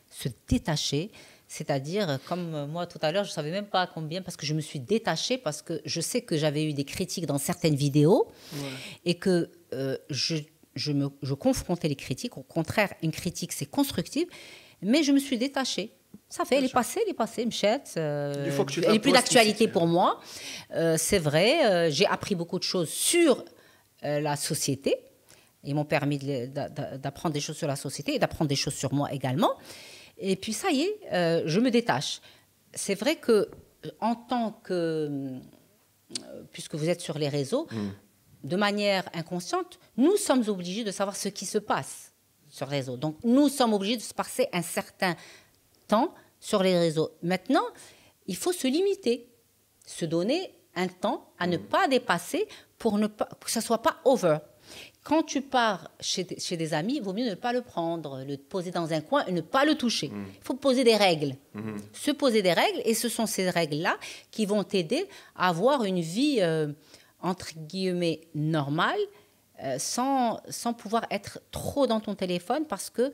Se détacher, c'est-à-dire, euh, comme euh, moi tout à l'heure, je ne savais même pas combien, parce que je me suis détachée, parce que je sais que j'avais eu des critiques dans certaines vidéos et que euh, je, je, me, je confrontais les critiques. Au contraire, une critique, c'est constructif, mais je me suis détachée. Ça fait, elle est passée, elle est passée, Mchette. euh, elle est plus d'actualité pour moi. Euh, c'est vrai, euh, j'ai appris beaucoup de choses sur euh, la société. Ils m'ont permis de- d'apprendre des choses sur la société et d'apprendre des choses sur moi également. Et puis ça y est, euh, je me détache. C'est vrai que en tant que, euh, puisque vous êtes sur les réseaux, de manière inconsciente, nous sommes obligés de savoir ce qui se passe sur les réseaux. Donc, nous sommes obligés de se passer un certain temps sur les réseaux. Maintenant, il faut se limiter, se donner un temps à ne pas dépasser pour ne pas, que ça soit pas over. Quand tu pars chez, chez des amis, il vaut mieux ne pas le prendre, le poser dans un coin et ne pas le toucher. Il faut poser des règles. Se poser des règles, et ce sont ces règles-là qui vont t'aider à avoir une vie, euh, entre guillemets, normale, euh, sans, sans pouvoir être trop dans ton téléphone parce que,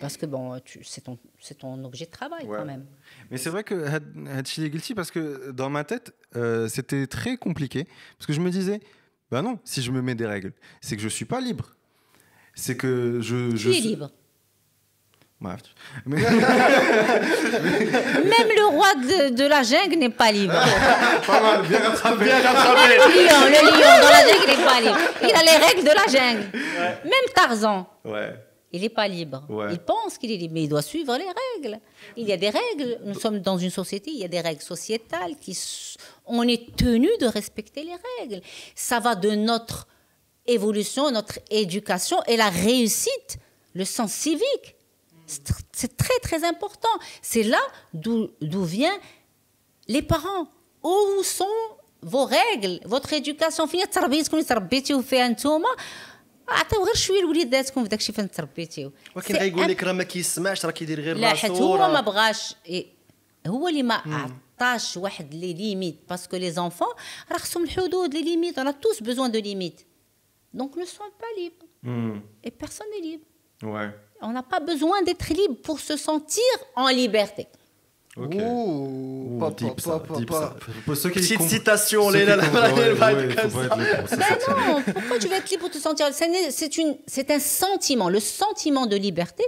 parce que bon, tu- c'est ton, objet de travail Ouais. quand même. Mais c'est vrai que Hatchi est guilty parce que dans ma tête, euh, c'était très compliqué. Parce que je me disais, bah non, si je me mets des règles, c'est que je suis pas libre. C'est que je. Tu je es suis- libre. Bref. Mais- Même le roi de, de la jungle n'est pas libre. pas mal, bien rattrapé. Bien Même rattrapé. le lion, le lion dans la jungle n'est pas libre. Il a les règles de la jungle. Même Tarzan, Ouais. Il n'est pas libre. Il pense qu'il est libre, mais il doit suivre les règles. Il y a des règles. Nous bah. sommes dans une société, il y a des règles sociétales qui. On est tenu de respecter les règles. Ça va de notre évolution, notre éducation et la réussite, le sens civique. C'est très, très important. C'est là d'où viennent les parents. Où sont vos règles, votre éducation Vous تربيتكم اللي تربيتيو فيها نتوما عطيو غير شويه لوليداتكم في داكشي فين تربيتيو ولكن C'est غيقول un- لك راه ما كيسمعش راه كيدير غير لا راسو حيت هو راه- ما بغاش إيه، هو اللي ما عطاش واحد لي ليميت باسكو لي زونفون راه خصهم الحدود لي ليميت on a tous besoin de limites donc ne sois pas libre Hmm. et personne n'est libre Ouais. on n'a pas besoin d'être libre pour se sentir en liberté Ouh, ceux qui Petite citation, ceux les qui la ouais, ouais, comme ça. Être bah non, pourquoi tu vas être libre pour te sentir C'est un sentiment, le sentiment de liberté.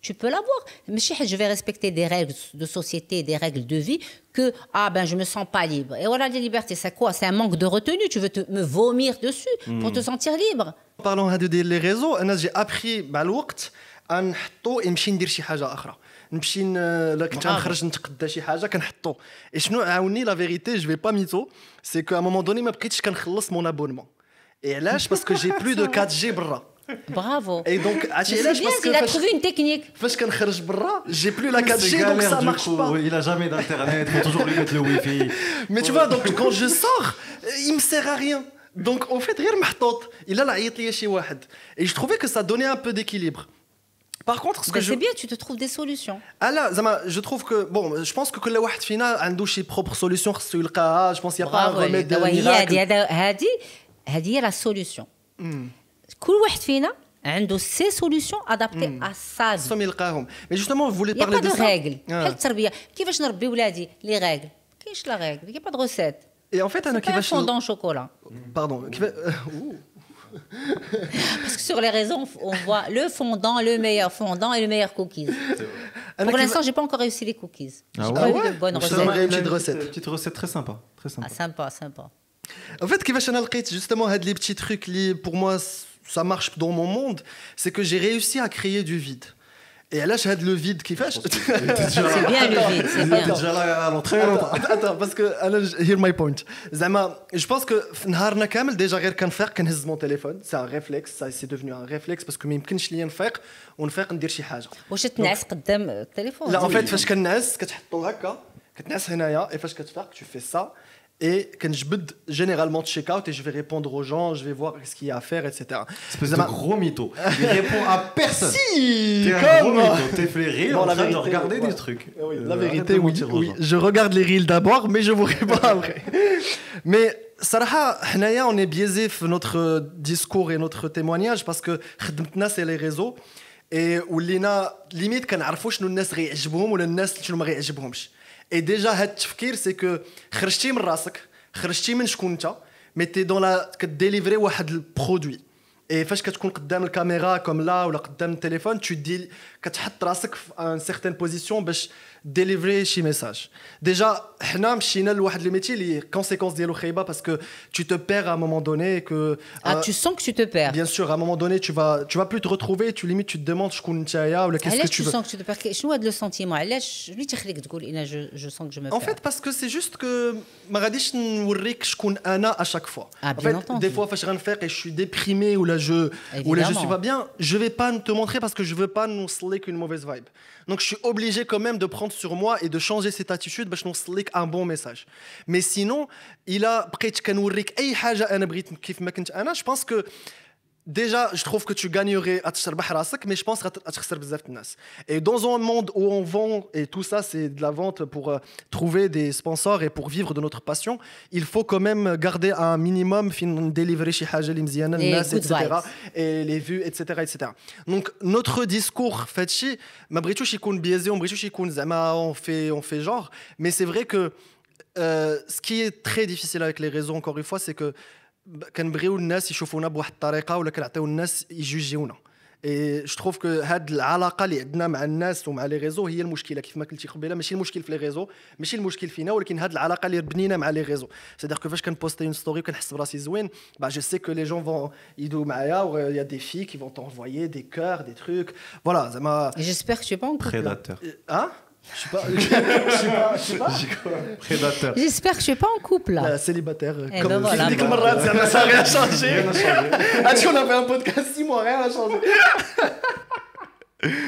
Tu peux l'avoir. Mais je vais respecter des règles de société, des règles de vie que ah ben je me sens pas libre. Et voilà, la liberté, c'est quoi? C'est un manque de retenue. Tu veux te, me vomir dessus pour te sentir libre. Parlons des réseaux. J'ai appris, à l'ouqt, à mettre et à faire نمشي ندير شي حاجه اخرى نمشي ن... لا كنت برافو. غنخرج نتقدى شي حاجه كنحطو اي شنو عاوني لا فيريتي جو في با ميتو سي كو ا مومون دوني ما بقيتش كنخلص مون ابونمون اي علاش باسكو جي بلو دو 4 جي برا Bravo. اي دونك Mais عرفتي c'est علاش bien, باسكو il a فاش trouvé une technique. فاش كنخرج برا جي بلو لا 4 C'est جي دونك galère, سا du مارش coup. با Il a jamais d'internet, faut toujours lui mettre le wifi. Mais tu vois, donc quand je sors, euh, il me sert à rien. Donc au fait, غير محطوط. Il a عيط لي شي واحد. Et je trouvais que ça donnait un peu d'équilibre. Par contre, ce que Ben, je C'est bien, tu te trouves des solutions. ah là, زعما, je trouve que bon, je pense que كل واحد فينا عنده شي propre solution خصو يلقاها. Je pense qu'il n'y a pas un برافو remède دابا هي miracle. هذه هذا- هذه هذه هي لا سوليوشن كل واحد فينا عنده سي سوليوشن ادابتي ا سا خصهم يلقاهم. Mais justement, vous voulez Il n'y a parler pas de de ça règles. Ah. بحال التربيه كيفاش نربي ولادي لي رègles كاينش لا رègle il n'y a pas de recette Et en fait, انا c'est pas un كيفاش fondant au chocolat Pardon. كيفاش- Ouh. parce que sur les réseaux on- on voit le fondant le meilleur fondant et le meilleur cookies أنا pour كيف- l'instant j'ai pas encore réussi les cookies Ah j'ai ouais pas eu Ah de ouais bonnes Moi, je recettes t'aimerais une Il a petite recette. Petite recette très sympa. Très ah, sympa. sympa sympa En fait, كيفاش انا لقيت justement هاد les petits trucs اللي pour moi ça marche dans mon monde, c'est que j'ai réussi à créer du vide. Et علاش هاد le vide كيفاش c'est bien le vide c'est Il était bien déjà là avant très longtemps. Attends, attends, parce que انا ج- hear my point. زعما je pense que في نهارنا كامل ديجا غير كنفيق كنهز مون تيليفون سي ان ريفلكس سا سي devenu un réflexe parce que ما يمكنش ليا نفيق ونفيق ندير شي حاجه. واش تنعس قدام التليفون لا en fait فاش كنعس كتحطو هكا كتنعس هنايا et فاش كتفيق tu fais ça et كنجبد généralement check out et je vais répondre aux gens, je vais voir ce qu'il y a à faire, etc. Espèce de زعما- gros mytho. Il répond à personne. Si, T'es un gros comme mytho. T'es flairé Non, en la train de vérité, regarder ouais. des trucs. Oui, Euh, la arrête vérité, de oui, mentir aux oui. gens. Je regarde les reels d'abord, mais je vous réponds après. mais صراحة حنايا on est biaisé في notre discours et notre témoignage parce que خدمتنا c'est les réseaux et ولينا ليميت كنعرفوا شنو الناس غيعجبهم ولا الناس شنو ما غيعجبهمش اي ديجا هاد التفكير سي كو خرجتي من راسك خرجتي من شكون انت مي تي دون لا كديليفري واحد البرودوي. Et فاش كتكون قدام الكاميرا كوم لا ولا قدام التليفون tu dis كتحط راسك في ان سيغتين بوزيسيون باش délivrer chez message. Déjà, حنا مشينا لواحد لو ميتي اللي كونسيكونس ديالو خايبه باسكو tu te perds à un moment donné que Ah, euh, tu sens que tu te perds. bien sûr à un moment donné tu vas tu vas plus te retrouver tu limite tu te demandes شكون نتايا ولا qu'est-ce que علاش tu tu veux sens que tu te perds شنو هذا لو سونتيمون علاش شنو اللي تخليك تقول انا جو جو سون que je me En perds fait, parce que c'est juste que ما غاديش نوريك شكون انا à chaque fois. Ah, en bien fait, entendu. des fois فاش غنفيق et je suis déprimé ou là je ou là je suis Évidemment. pas bien, je vais pas te montrer parce que je veux pas نوصل لك une mauvaise vibe. Donc je suis obligé quand même de prendre sur moi et de changer cette attitude باش نوصل لك un bon message. Mais sinon, il a بقيت كنوريك اي حاجه انا بغيت كيف ما كنت انا, je pense que Déjà, je trouve que tu gagnerais à mais je pense Et dans un monde où on vend, et tout ça, c'est de la vente pour euh, trouver des sponsors et pour vivre de notre passion, il faut quand même garder un minimum, délivrer chez etc. Et les vues, etc. etc. Donc, notre discours, Fetchi, biaisé, on fait, on fait genre, mais c'est vrai que euh, ce qui est très difficile avec les réseaux, encore une fois, c'est que كنبغيو الناس يشوفونا بواحد الطريقة ولا كنعطيو الناس يجوجيونا. اي جو تروف كو هاد العلاقة اللي عندنا مع الناس ومع لي ريزو هي المشكلة. كيف ما قلتي قبيلة ماشي المشكل في لي ريزو ماشي المشكل فينا ولكن هاد العلاقة اللي بنينا مع لي ريزو سيدير كو فاش كنبوستي اون ستوري وكنحس براسي زوين با جو سي كو لي جون فون يدو معايا و يا دي في كي فون تونفويي دي كور دي تروك فوالا زعما Et j'espère que tu es pas en couple. Prédateur. ها Je sais pas. Je sais pas. Je sais pas. Prédateur. J'espère que tu es pas en couple là. لا célibataire Eh comme ben voilà. ديك المرات زعما ça a rien changé As-tu on a fait un podcast 6 mois rien n'a changé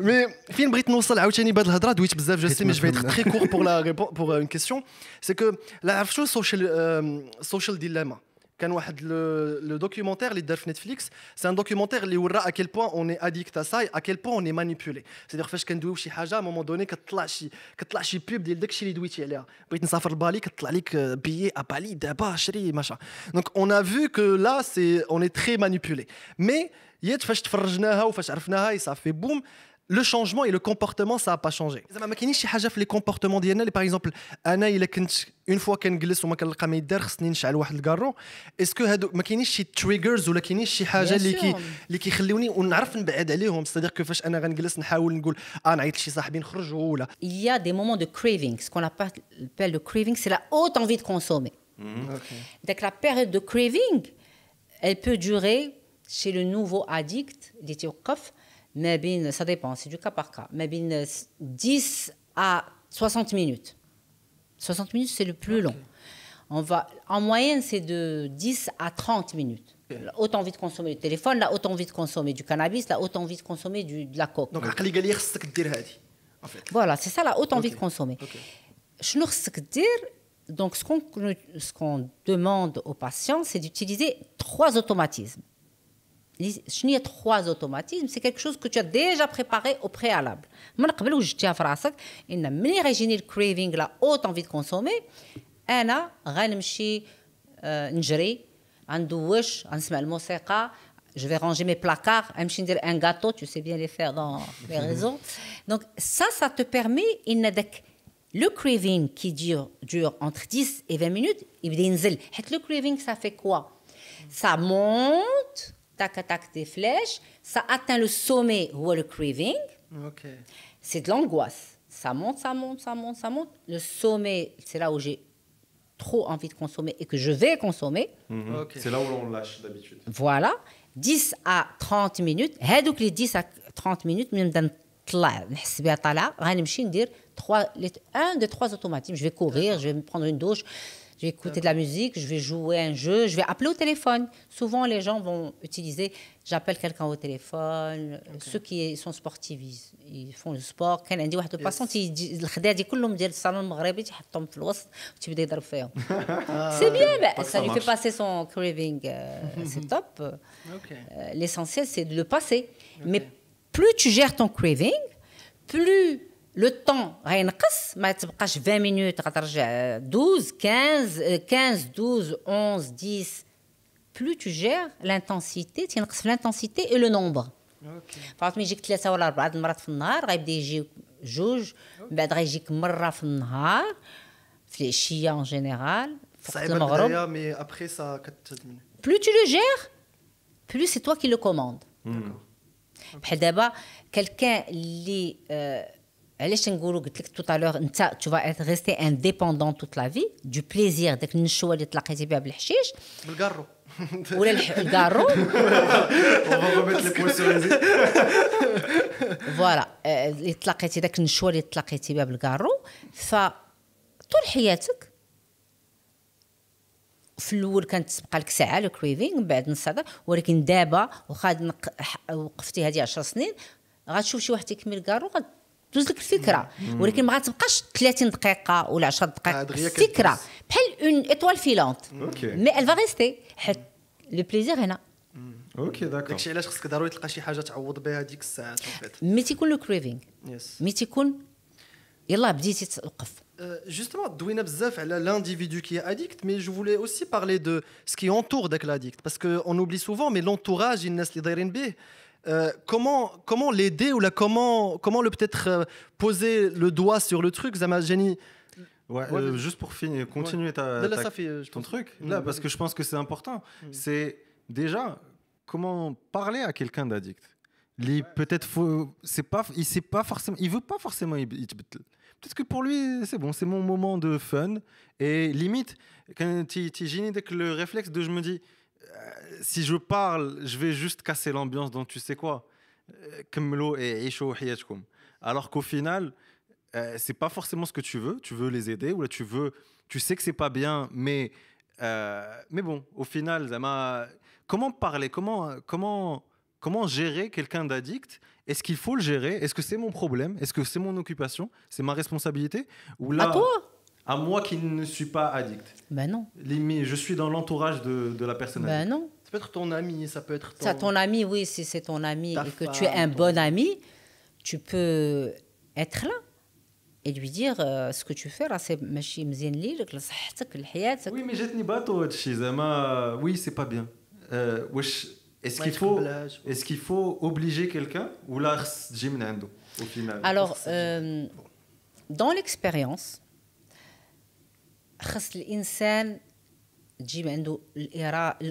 Mais فين بغيت نوصل عاوتاني بهاد الهضره دويت بزاف جو سي مي جو vais être très court pour la réponse pour euh, une question c'est que لا عرفت شو السوشيال سوشيال ديلاما كان واحد لو دوكيومونتير اللي دار في نتفليكس سي ان دوكيومونتير اللي ورا اكيل بوان اون اي اديكت ا ساي اكيل بوان اون اي مانيبيولي سيدير فاش كندويو شي حاجه ا مومون دوني كتطلع شي كتطلع شي بوب ديال داكشي اللي دويتي عليها بغيت نسافر لبالي كتطلع لك بيي ا بالي دابا شري ماشا دونك اون ا فو كو لا سي اون اي تري مانيبيولي مي يات فاش تفرجناها وفاش عرفناها ça fait boum le changement et le comportement ça a pas changé زعما ما كاينينش شي حاجه في لي كومبورتمون ديالنا اللي باغ اكزومبل انا الا كنت اون فوا كنجلس وما كنلقى ما يدار خصني نشعل واحد الكارو اسكو هادو ما كاينيش شي تريجرز ولا كاينيش شي حاجه Bien اللي كي sûr. اللي كيخليوني ونعرف نبعد عليهم سيدير كو فاش انا غنجلس نحاول نقول اه نعيط لشي صاحبي نخرجوا ولا Il y a des moments de craving. Ce qu'on appelle le craving, c'est la haute envie de consommer. Donc la période de craving, elle peut durer chez le nouveau addict, les mais ça dépend, c'est du cas par cas, mais 10 à 60 minutes. 60 minutes, c'est le plus long. En moyenne, c'est de 10 à 30 minutes. Autant envie de consommer le téléphone, là, autant envie de consommer du cannabis, là, autant envie de consommer de la coke. Donc. Voilà, c'est ça, là, autant envie de consommer. Okay. Donc, ce qu'on demande aux patients, c'est d'utiliser trois automatismes. Les- شنو هي trois automatismes C'est quelque chose que tu as déjà préparé au préalable. من قبل وجدتيها في راسك ان ملي غيجيني الكريفينغ لا اوت انفي دو كونسومي انا غنمشي آه، نجري غندوش غنسمع الموسيقى je vais ranger mes placards, غنمشي ندير un gâteau, tu sais bien les faire dans les réseaux. Donc ça, ça te permet إن داك le craving qui dure, dure entre 10 et 20 minutes, يبدا ينزل. حيت le craving, ça fait quoi Ça monte, tac, tac, des flèches, ça atteint le sommet, هو le craving, اوكي c'est de l'angoisse. Ça monte, ça monte, ça monte, ça monte. Le sommet, c'est là où j'ai trop envie de consommer et que je vais consommer. Ok. C'est là où on lâche d'habitude. Voilà. 10 à 30 minutes. هادوك les 10 à 30 minutes من نبدا نطلع نحس بها طالعه غنمشي ندير 3 un de trois automatismes. Je vais courir, je vais me prendre une douche, je vais écouter de la musique, je vais jouer un jeu, je vais appeler au téléphone. Souvent les gens vont utiliser j'appelle quelqu'un au téléphone. Ceux qui sont sportifs ils, ils font le sport. كان عندي واحد الباسون تيجي الخداع دي كلهم ديال الصالون المغربي تيحطهم في الوسط وتبدا يضرب فيهم. C'est bien, bah, Pas que ça ça lui fait marche. passer son craving, euh, c'est top. Ok. Euh, L'essentiel, c'est de le passer. Mais plus tu gères ton craving, plus le temps غينقص ما تبقاش 20 minutes غترجع 12 15 euh, 15 12 11 10 plus tu gères l'intensité تينقص في l'intensité et le nombre اوكي فهمت يجيك ثلاثة ولا أربعة د المرات في النهار غيبدا يجيك جوج من بعد غيجيك مرة في النهار في العشية en général في وقت صعيبه المغرب البدايه مي ابخي سا كتدمن plus tu le gères, plus c'est toi qui le commandes. بحال دابا quelqu'un اللي آه، علاش نقولوا قلت لك à l'heure انت vas être resté indépendant toute la vie du plaisir داك النشوة اللي تلاقيتي بها بالحشيش. بالكارو ولا الكارو. فوالا آه، اللي تلاقيتي داك النشوة اللي تلاقيتي بها بالكارو ف طول حياتك في الأول كانت تبقى لك ساعة لو كريفينغ من بعد نص ساعه ولكن دابا واخا وقفتي هذه 10 سنين غتشوف شي واحد تيكمل الكارو غتدوز لك الفكره ولكن ما غتبقاش 30 دقيقه ولا 10 دقائق آه، دغيا الفكره كدوز. بحال اون ايطوال فيلونت اوكي مي ال فا ريستي حيت لو بليزير هنا اوكي داكور داكشي علاش خصك ضروري تلقى شي حاجه تعوض بها هذيك الساعات en fait. مي تيكون لو كريفينغ يس مي تيكون يلا بديتي توقف Euh, justement, douina bzaf على l'individu qui est addict, mais je voulais aussi parler de ce qui entoure dak l'addict, parce qu'on oublie souvent, mais l'entourage, il nas li dairin bih, euh, comment comment l'aider ou la comment comment le peut-être euh, poser le doigt sur le truc, Zama Jenny? Ouais, Ouais, euh, juste pour finir, continuer ta, Là, là, ta- ça fait, je ton pense- truc. Mm, Là, parce que je pense que c'est important. C'est déjà comment parler à quelqu'un d'addict? Lui, peut-être faut, c'est pas, il sait pas forcément, il veut pas forcément. Peut-être que pour lui, c'est bon, c'est mon moment de fun. Et limite, quand tu que le réflexe de je me dis, si je parle, je vais juste casser l'ambiance dans tu sais quoi, Euh, كملوا et عيشوا حياتكم. Alors qu'au final, euh, c'est pas forcément ce que tu veux. Tu veux les aider ou là tu veux, tu sais que c'est pas bien, mais euh, mais bon, au final, Zama, comment parler, comment comment comment gérer quelqu'un d'addict Est-ce qu'il faut le gérer Est-ce que c'est mon problème Est-ce que c'est mon occupation C'est ma responsabilité Ou là, À toi à moi qui ne suis pas addict. Ben non. Limi- Je suis dans l'entourage de, de la personne. Ben addict. non. Ça peut être ton ami, ça peut être ton. Ça, ton ami, oui, si c'est ton ami Ta et que tu es un femme, bon ami, tu peux être là et lui dire euh, ce que tu fais là, c'est ماشي مزيان ليك لصحتك لحياتك. Oui, mais جاتني باطو هادشي زعما oui, c'est pas bien. Euh, واش est-ce ما qu'il faut يتقبلهاش. est-ce qu'il faut obliger quelqu'un ou là خص تجي من عنده au final Alors, ça, euh, dans l'expérience, خص الإنسان تجيب عنده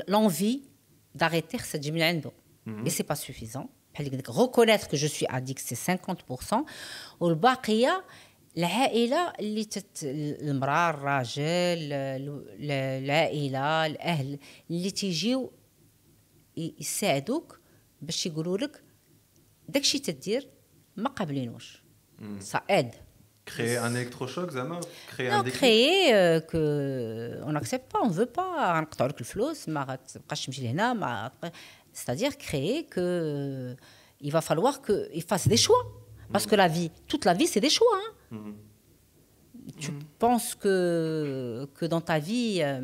لونفي داريتي خصها تجي من عنده. اي سي با سوفيزون بحال اللي قلت لك ريكونيتر كو جو سوي اديك سي 50% والباقية العائلة اللي تت المرأة الراجل العائلة الأهل اللي تيجيو يساعدوك باش يقولوا لك داكشي تدير ما قابلينوش. سا اد Créer un électrochoc, Zama Créer non, créer euh, que on n'accepte pas, on ne veut pas. C'est-à-dire créer que euh, il va falloir qu'il fasse des choix. Parce que la vie, toute la vie, c'est des choix. Hein. Mm-hmm. Tu mm-hmm. penses que, que dans ta vie, euh,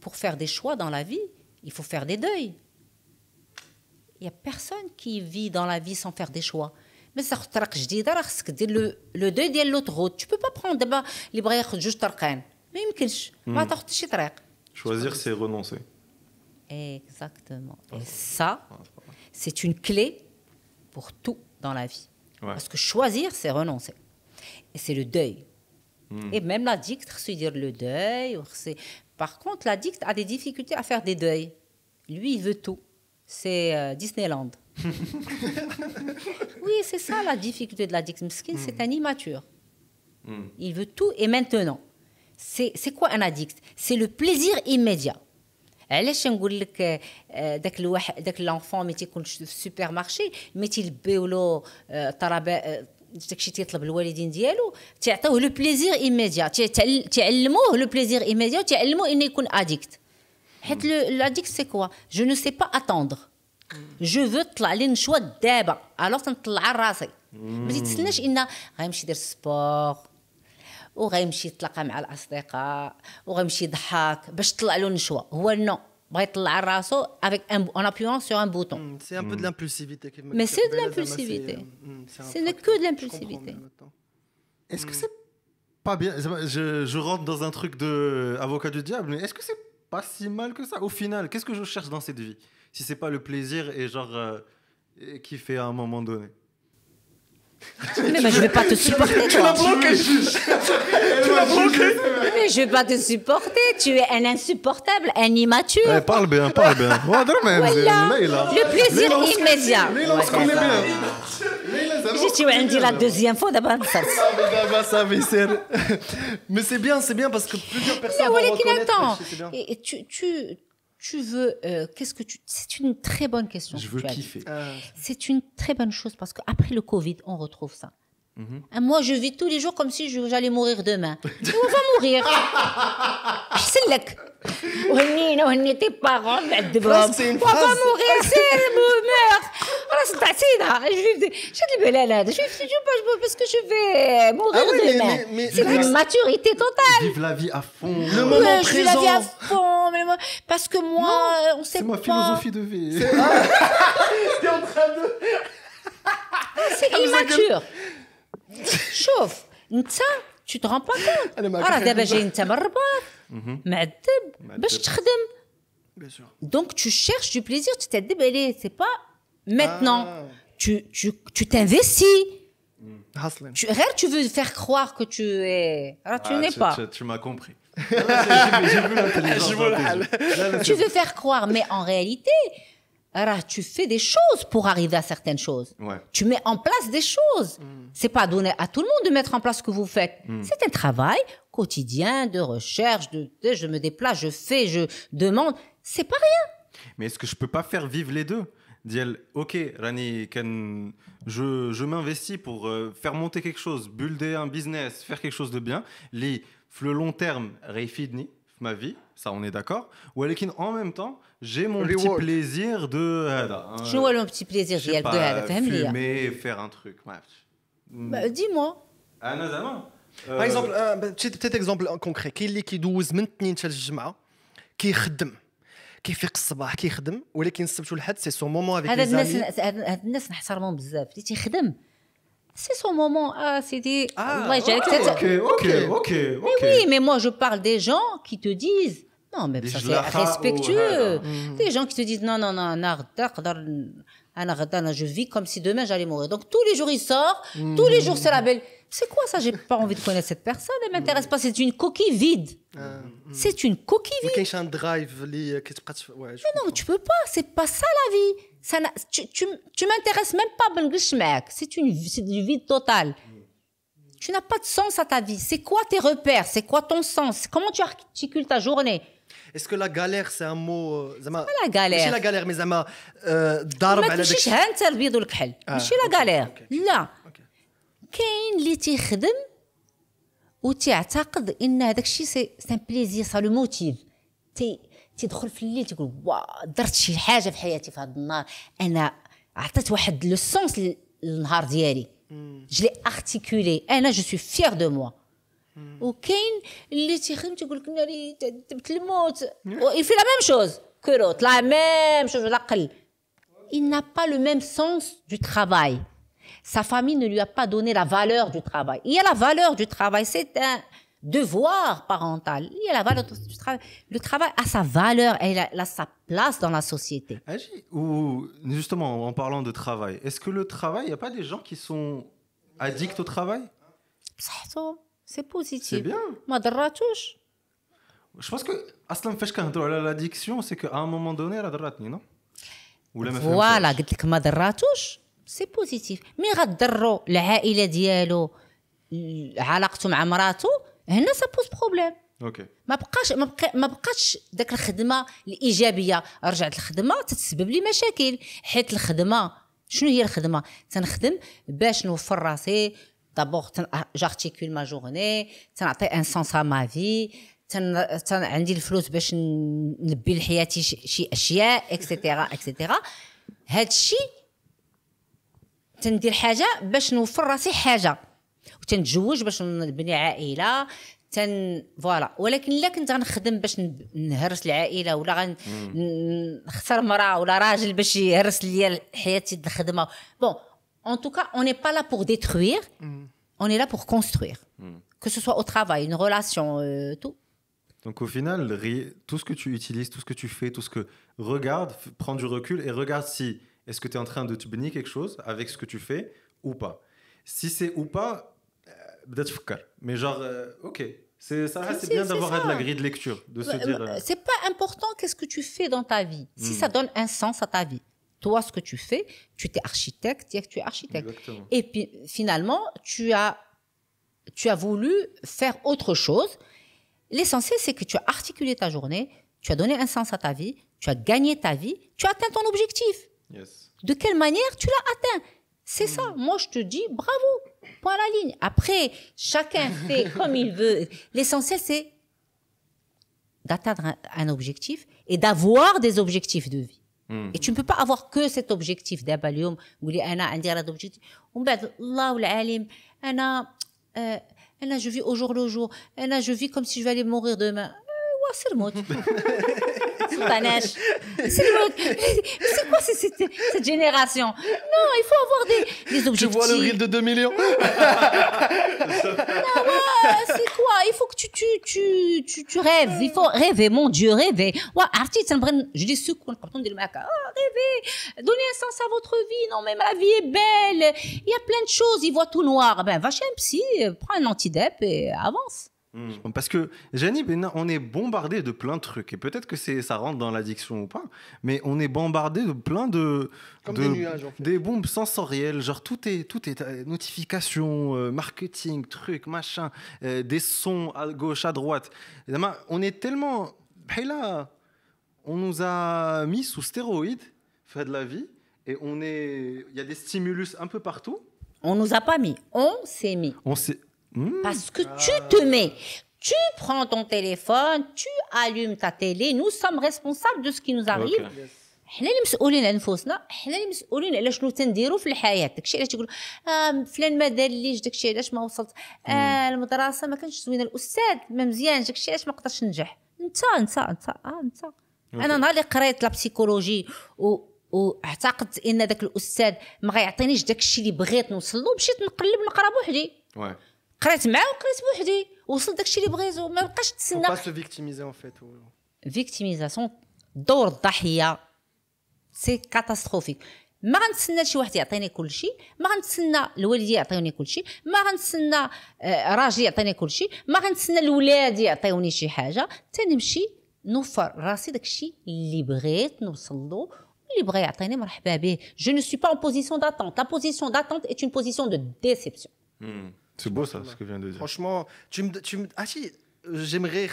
pour faire des choix dans la vie, il faut faire des deuils. Il n'y a personne qui vit dans la vie sans faire des choix. mais تاخذ طريق جديده راه خصك دير لو لو دو ديال لوتغوت tu peux pas prendre دابا اللي بغى ياخذ جوج طرقان ما يمكنش ما تاخذ شي طريق choisir c'est renoncer exactement et ça c'est une clé pour tout dans la vie Ouais. parce que choisir c'est renoncer et c'est le deuil et même l'addict خصو يدير le deuil وخصو- par contre l'addict a des difficultés à faire des deuils lui il veut tout c'est euh, Disneyland oui c'est ça la difficulté de l'addict Miskin, c'est un immature Hmm. il veut tout et maintenant. C'est c'est quoi un addict C'est le plaisir immédiat. علاش نقول لك آه، داك الواحد داك لونفون ملي تيكون في السوبر مارشي ملي تيلبيو له آه، طرابا آه، داكشي تيطلب الوالدين ديالو تيعطيوه لو بليزير ايميديا تعلموه لو بليزير ايميديا وتعلموه انه يكون اديكت حيت l'addict c'est quoi Je ne sais pas attendre. جو فو طلع لي نشوى دابا الوغ تنطلع راسي ما تتسناش ان غيمشي يدير سبور وغيمشي يتلاقى مع الاصدقاء وغيمشي يضحك باش طلع له نشوى هو نو بغى يطلع راسو افيك ان اون ابيون سور ان بوتون Hmm, C'est un peu de l'impulsivité. qui me- Mais c'est de Zama, l'impulsivité. c'est, hmm, c'est un Ce n'est truc, que de je l'impulsivité. comprends mieux maintenant. est-ce que c'est pas bien je, je rentre dans un truc de avocat du diable mais est-ce que c'est pas si mal que ça au final qu'est-ce que je cherche dans cette vie si c'est pas le plaisir et genre euh, et qui fait à un moment donné? Mais, mais je vais pas te supporter, toi. Mais je vais pas te supporter. Tu es un insupportable, un immature. Eh, parle bien, parle bien. Ouais, Voilà. Le plaisir immédiat. Ouais, J'ai se tu connaît dit la deuxième fois d'abord. ça. Mais c'est- Mais c'est bien, c'est bien parce que plusieurs personnes Mais vont Walid, reconnaître. attends. c'est. Et, tu, tu, tu veux. euh, Qu'est-ce que tu. C'est une très bonne question. Je que veux kiffer. Ah, C'est une très bonne chose parce qu'après le Covid, on retrouve ça. Mhm. Ah, Moi, je vis tous les jours comme si j'allais mourir demain. Et on va mourir? Je لك وهنينا وهني tes parents معذبهم. c'est une On va phrase. mourir, c'est meurs. خلاص تعطينا. Je vais شد البلال هذا. Je vais je vais pas parce que je vais mourir Ah oui, mais- demain. mais- mais- C'est mais- une maturité totale. Vive la vie à fond. Le moment Ouais, je vis la vie à présent. fond, mais moi- parce que moi, on sait C'est ma pas. philosophie de vie. T'es en train de. C'est immature. شوف انت tu te rends pas compte أنا معك راه خير دابا بالله. جاي انت من الرباط معذب باش معذب. تخدم Bien sûr. donc tu cherches du plaisir tu t'adib allez c'est pas maintenant Ah. tu tu tu t'investis Hustling. tu غير tu veux faire croire que tu es alors tu Ah, n'es pas Tu, tu m'as compris. J'ai vu- j'ai vu l'intelligence. Je dans vois tes la yeux. Là, là, tu c'est- veux faire croire mais en réalité alors, tu fais des choses pour arriver à certaines choses. Ouais. Tu mets en place des choses. C'est pas donné à tout le monde de mettre en place ce que vous faites. C'est un travail quotidien de recherche, de, de je me déplace, je fais, je demande. C'est pas rien. Mais est-ce que je peux pas faire vivre les deux? Diel, ok, Rani, Ken, je, je m'investis pour euh, faire monter quelque chose, builder un business, faire quelque chose de bien. Les, le long terme, réfidni, ma vie, ça on est d'accord. Ou en même temps, j'ai mon petit Reward. plaisir de. هذا, hein, Je vois le petit plaisir je sais ديالك pas, de هذا فهم ليا. fumer, faire un truc. Ouais. Bah, Dis-moi. أنا زعما باغ اكزومبل آه، بتيت اكزومبل كونكري كاين اللي كيدوز من الاثنين حتى الجمعه كيخدم كيفيق الصباح كيخدم ولكن السبت والحد سي سون مومون افيك هذا الناس لي هاد هاد الناس نحترمهم بزاف اللي تيخدم سي سون مومون اه سيدي Ah, الله يجعلك ok, تت- Ok, ok, ok, ok. Oui, mais moi je parle des gens qui te disent non, mais ça, c'est respectueux. Des gens qui te disent non, non, non, je vis comme si demain j'allais mourir. Donc tous les jours il sort, tous les jours c'est la belle. C'est quoi ça? J'ai pas envie de connaître cette personne, elle m'intéresse pas, c'est une coquille vide. C'est une coquille vide. Mais un drive, Mais non, tu peux pas, c'est pas ça la vie. Ça, tu tu, tu m'intéresses même pas, ben c'est une c'est du vide total. Tu n'as pas de sens à ta vie. C'est quoi tes repères? C'est quoi ton sens? Comment tu articules ta journée? اسكو لا غالير سي ان مو زعما لا. ماشي لا غالير مي زعما ضارب على داك تمشيش الشيء. ها انت البيض والكحل ماشي لا غالير. لا. كاين اللي تيخدم وتعتقد إن هذاك الشيء سي ان بليزير سا لو موتيف تي تيدخل في الليل تيقول وا درت شي حاجة في حياتي في هذا النهار أنا عطيت واحد لو سونس للنهار ديالي جو لي ارتيكولي أنا جو سوي فيير دو موا وكاين اللي تيخدم تيقول لك ناري تبت الموت في لا ميم شوز كو لوت لا ميم شوز ولا قل il n'a pas le même sens du travail. Sa famille ne lui a pas donné la valeur du travail. Il y a la valeur du travail, c'est un devoir parental. Il y a la valeur du travail. Le travail a sa valeur, elle a, elle a sa place dans la société. Agi, ou justement en parlant de travail, est-ce que le travail, il n'y a pas des gens qui sont addicts au travail C'est bien. ما ضراتوش. Pense que أصلا فاش كنهضروا على l'addiction, c'est qu'à un moment donné راه ضراتني non? ولا ما فوالا قلت لك ما ضراتوش سي بوزيتيف مي غضروا العائله ديالو علاقته مع مراته هنا سا بوز بروبليم أوكي ما بقاش ما بقى ما بقاتش داك الخدمه الايجابيه رجعت الخدمه تتسبب لي مشاكل حيت الخدمه شنو هي الخدمه تنخدم باش نوفر راسي دابور جارتيكول ما جورني تنعطي ان سونس ا ما في تن... تن عندي الفلوس باش ن- نلبي لحياتي شي, شي اشياء اكسيتيرا اكسيتيرا هاد الشيء تندير حاجة باش نوفر راسي حاجة وتنتزوج باش نبني عائله تن فوالا ولكن الا كنت غنخدم باش نهرس العائله ولا غن ن- نختار مراه ولا راجل باش يهرس ليا حياتي الخدمه بون En tout cas, on n'est pas là pour détruire, mm. on est là pour construire. Mm. Que ce soit au travail, une relation, euh, tout. Donc au final, tout ce que tu utilises, tout ce que tu fais, tout ce que... Regarde, prends du recul et regarde si est-ce que tu es en train de te bénir quelque chose avec ce que tu fais ou pas. Si c'est ou pas, euh, mais genre, euh, ok, c'est ça, c'est bien d'avoir de la grille de lecture, de bah, se dire. Bah, euh, c'est pas important qu'est-ce que tu fais dans ta vie. Si mm. ça donne un sens à ta vie, toi, ce que tu fais, tu es architecte, tu es architecte. Exactement. Et puis finalement, tu as, tu as voulu faire autre chose. L'essentiel, c'est que tu as articulé ta journée, tu as donné un sens à ta vie, tu as gagné ta vie, tu as atteint ton objectif. Yes. De quelle manière tu l'as atteint? C'est ça. Moi, je te dis bravo. Point à la ligne. Après, chacun fait comme il veut. L'essentiel, c'est d'atteindre un, un objectif et d'avoir des objectifs de vie. Hmm. Et tu ne peux pas avoir que cet objectif دابا اليوم قولي انا عندي هذا objectif ومن بعد الله العالم انا آه، انا je vis au jour le jour انا je vis comme si je vais aller mourir demain آه، وسير موت panache. C'est quoi cette, génération? Non, il faut avoir des, objectifs. Tu vois le reel de 2 millions? Non, c'est quoi? Il faut que tu, tu, tu, tu, rêves. Il faut rêver, mon Dieu, rêver. Ouais, artiste, je dis ce qu'on entend dire, rêver, donner un sens à votre vie. Non, mais ma vie est belle. Il y a plein de choses. Il voit tout noir. Ben, va chez un psy, prends un antidep et avance. Hmm. Parce que, Jani, ben, on est bombardé de plein de trucs. Et peut-être que ça rentre dans l'addiction ou pas, mais on est bombardé de plein de. Comme de- des nuages, en fait. Des bombes sensorielles. Genre, tout est, tout est euh, notification, euh, marketing, trucs, machin, euh, des sons à gauche, à droite. Et On est tellement. Là, on nous a mis sous stéroïdes, fait de la vie, et on est. Il y a des stimulus un peu partout. On nous a pas mis. On s'est mis. On sait. Hmm. Parce que tu te mets. Tu prends ton téléphone, tu allumes ta télé. Nous sommes responsables de ce qui nous arrive. Ok. حنا اللي مسؤولين على نفوسنا حنا اللي مسؤولين على شنو تنديروا في الحياة داكشي علاش تقول آه فلان ما دار ليش داكشي علاش ما وصلت آه المدرسة ما كانش زوينه الاستاذ ما مزيانش داكشي علاش ما قدرتش ننجح انت انت انت آه انت أنا نهار اللي قريت لا بسيكولوجي و واعتقدت ان داك الاستاذ ما غيعطينيش داكشي اللي بغيت نوصل له مشيت نقلب نقرا بوحدي. قريت معاه وقريت بوحدي وصلت داكشي اللي بغيتو ما بقاش Faut تسنى pas se victimiser en fait. ou- فيكتيميزاسيون دور الضحيه سي كاتاستروفيك ما غنتسنى شي واحد يعطيني كل شيء ما غنتسنى الوالدين يعطيوني كل شيء ما غنتسنى آه، راجلي يعطيني كل شيء ما غنتسنى الولاد يعطيوني شي حاجه تنمشي نوفر راسي داك الشيء اللي بغيت نوصل له اللي بغى يعطيني مرحبا به جو ne suis pas en position d'attente la position d'attente est une position de déception Hmm. C'est beau ça, ce que vient de dire. Franchement, tu me, tu me, ah si, j'aimerais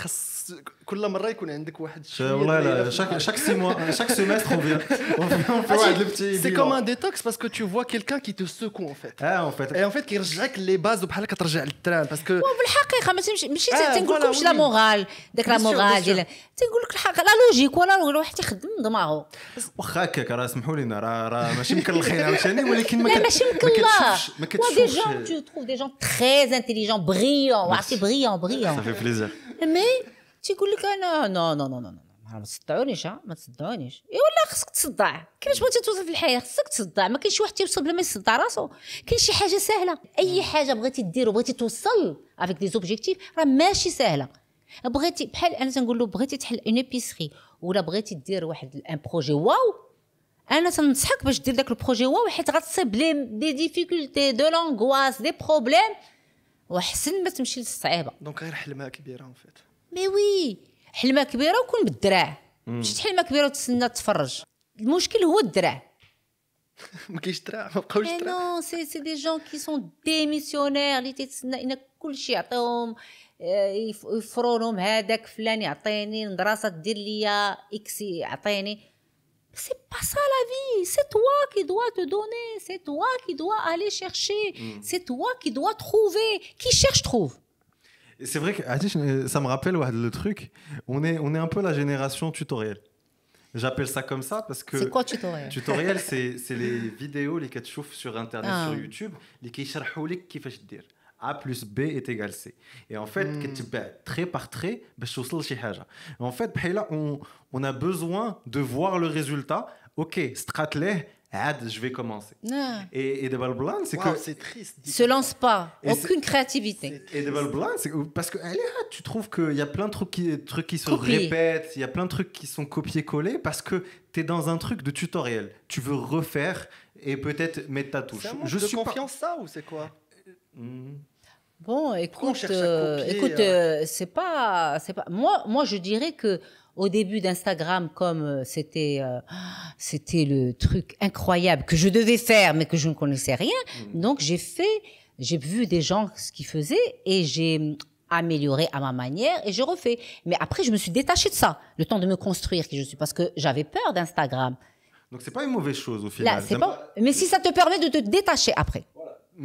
كل مرة يكون عندك واحد والله لا شاك شاك سيموا شاك سيمستر اون vient. On واحد البتي سي كوم ان ديتوكس باسكو تو فوا كيلكان كي تو سكو ان فيت آه ان فيت اي ان فيت كيرجعك لي باز وبحال كترجع للتران باسكو بالحقيقة ما تمشي ماشي تنقول لكمش لا مورال داك لا مورال ديال تنقول لك الحق. لا لوجيك ولا واحد تيخدم دماغه. واخا هكاك راه سمحوا لينا راه راه ماشي مكلخين عاوتاني ولكن ما كتشوفش ما كتشوفش ما كتشوفش. دي جون تو تروف دي جون تري انتيليجون بريون عرفتي بريون بريون مي تيقول لك أنا نو نو نو نو ما تصدعونيش ها ما تصدعونيش. إي ولا خصك تصدع كيفاش بغيتي توصل في الحياة خصك تصدع ما كاينش واحد تيوصل بلا ما يصدع راسو كاين شي حاجة سهلة أي حاجة بغيتي دير وبغيتي توصل افيك دي زوبجيكتيف راه ماشي سهلة. بغيتي بحال أنا تنقول له بغيتي تحل اون ابيسري ولا بغيتي دير واحد ان بروجي واو أنا تنصحك باش دير داك البروجي واو حيت غتصيب لي دي ديفيكولتي دو لونغواس دي بروبليم وحسن ما تمشي للصعيبة. دونك غير حلمة كبيرة ان فيت مي وي حلمة كبيرة وكون بالدراع. مشيت حلمة كبيرة وتسنى تفرج. المشكل هو الدراع. ما كاينش دراع ما بقاوش مي دراع. نو سي سي دي جون كي سون ديميسيونير اللي تيتسنى إن كلشي يعطيهم آه، يف- يفروا لهم هذاك فلان يعطيني المدرسة دير ليا إكس يعطيني. C'est pas ça la vie. C'est toi qui dois te donner. C'est toi qui dois aller chercher. Hmm. C'est toi qui dois trouver. Qui cherche trouve. C'est vrai que ah, ça me rappelle le truc. On est, on est un peu la génération tutoriel. J'appelle ça comme ça parce que. C'est quoi tutoriel? Tutoriel, c'est les vidéos les qui sur Internet, ah. sur YouTube, les qui qui font dire? A plus B est égal C. Et en fait, hmm. trait par trait, ben, en fait, ben, on, on a besoin de voir le résultat. Ok, stratler, je vais commencer. Et, et de c'est que. C'est triste. Se lance pas. Aucune créativité. Et de c'est parce que ah, tu trouves qu'il y a plein de trucs qui, qui se répètent, il y a plein de trucs qui sont copiés-collés parce que tu es dans un truc de tutoriel. Tu veux refaire et peut-être mettre ta touche. Je suis confiance, ça ou c'est quoi? Hmm. Bon, écoute, euh, écoute, euh, euh, c'est pas, c'est pas. Moi, moi, je dirais que au début d'Instagram, comme euh, c'était, euh, c'était le truc incroyable que je devais faire, mais que je ne connaissais rien. Mm. Donc, j'ai fait, j'ai vu des gens ce qu'ils faisaient et j'ai hum, amélioré à ma manière et je refais. Mais après, je me suis détachée de ça, le temps de me construire qui je suis, parce que j'avais peur d'Instagram. Donc c'est pas une mauvaise chose au final. Là, c'est pas. Mais si ça te permet de te détacher après,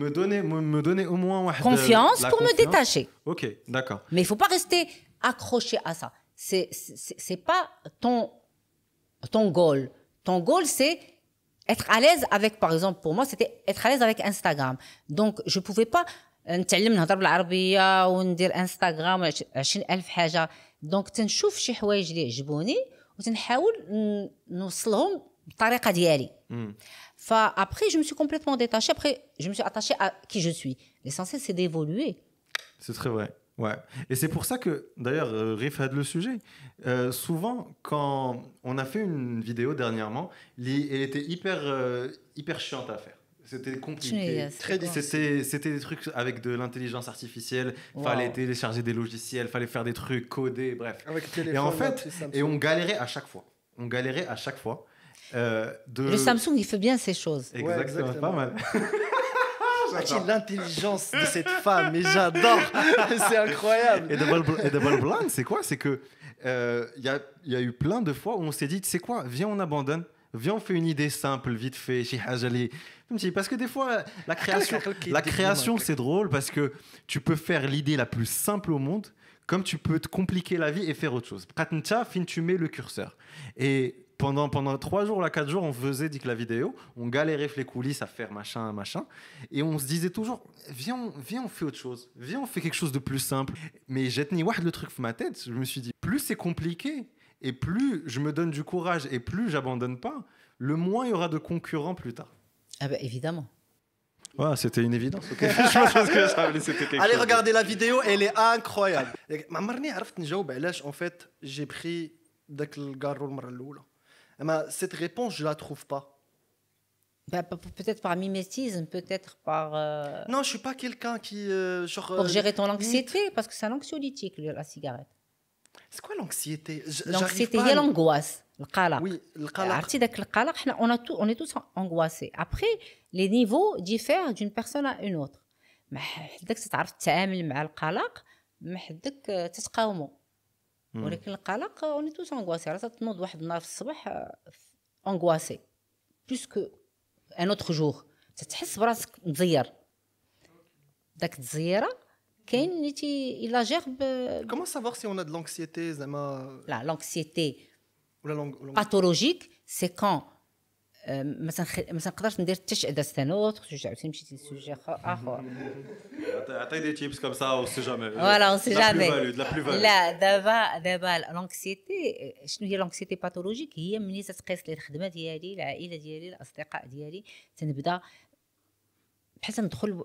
Me donner, me, me donner au moins واحد- confiance la pour me confiance. détacher. Ok, d'accord. Mais il faut pas rester accroché à ça. C'est c'est c'est pas ton ton goal. Ton goal c'est être à l'aise avec par exemple pour moi c'était être à l'aise avec Instagram. Donc je pouvais pas نتعلم نهضر بالعربيه وندير انستغرام 20000 حاجه دونك تنشوف شي حوايج اللي يعجبوني وتنحاول ن- نوصلهم بالطريقه ديالي Fa- après je me suis complètement détachée après je me suis attachée à qui je suis l'essentiel c'est d'évoluer C'est très vrai. Ouais. Et c'est pour ça que, d'ailleurs, euh, Riff a le sujet. Euh, souvent, quand on a fait une vidéo dernièrement, elle était hyper, euh, hyper chiante à faire. C'était compliqué. Quoi C'était, des trucs avec de l'intelligence artificielle. Wow. Fallait télécharger des logiciels, fallait faire des trucs, coder, bref. Avec le téléphone. Et en fait, et on galérait à chaque fois. On galérait à chaque fois. Euh, de... le Samsung il fait bien ces choses Exactement, exactement. pas mal. Ah, l'intelligence de cette femme, mais j'adore. c'est incroyable. Et Double, Blind, c'est quoi? C'est que euh, il y, a, il y a eu plein de fois où on s'est dit, tu sais quoi, viens on abandonne, viens on fait une idée simple, vite fait, chez Hajali. Parce que des fois, la création, la création c'est drôle parce que tu peux faire l'idée la plus simple au monde, comme tu peux te compliquer la vie et faire autre chose. Pratncha, fin, tu mets le curseur. Et pendant, pendant 3 jours, là, 4 jours, on faisait Dick la vidéo, on galérait les coulisses à faire machin, machin, et on se disait toujours, viens, on, viens, on fait autre chose, viens, on fait quelque chose de plus simple. Mais j'ai tenu le truc dans ma tête, je me suis dit, plus c'est compliqué, et plus je me donne du courage, et plus j'abandonne pas, le moins il y aura de concurrents plus tard. Ah bah évidemment. Ouais, c'était une évidence. Okay. je pense que ça Allez chose. regardez la vidéo, elle est incroyable. Bah, en fait, j'ai pris le الكارو المره الاولى. اما cette réponse je la trouve pas. Ben, pe- pe- peut-être par mimétisme peut-être par euh, Non, je suis pas quelqu'un qui euh, genre pour euh, gérer ton limite- anxiété parce que c'est un anxiolytique le- la cigarette C'est quoi l'anxiété J- j'arrive l'anxiété pas هي à- l'angoisse القلق Oui, القلق. عرفتي داك القلق حنا on a tout on est tous angoissés après les niveaux diffèrent d'une personne à une autre ما حدك تتعرف تتعامل مع القلق ما حدك آه، تتقاومه مم. ولكن القلق on est tous angoissés راه تنوض واحد النهار في الصباح آه، angoissé plus que un autre jour تتحس براسك مزير داك التزييره كاين اللي تي الا جير ب... Comment savoir si on a de l'anxiété زعما لا l'anxiété ولا لونغ- لونغ- باثولوجيك سي كون مثلا مثلا قدرت ندير تشعده ستانوت خصو عاوتاني مشيتي لسوجي آخر. عطي دي تيبس كم سا سي جامي فوالا سي جامي لا دابا دابا لونكسيتي شنو هي لونكسيتي باثولوجيك هي ملي تتقيس لي الخدمة ديالي العائلة ديالي الأصدقاء ديالي تنبدأ بحال ندخل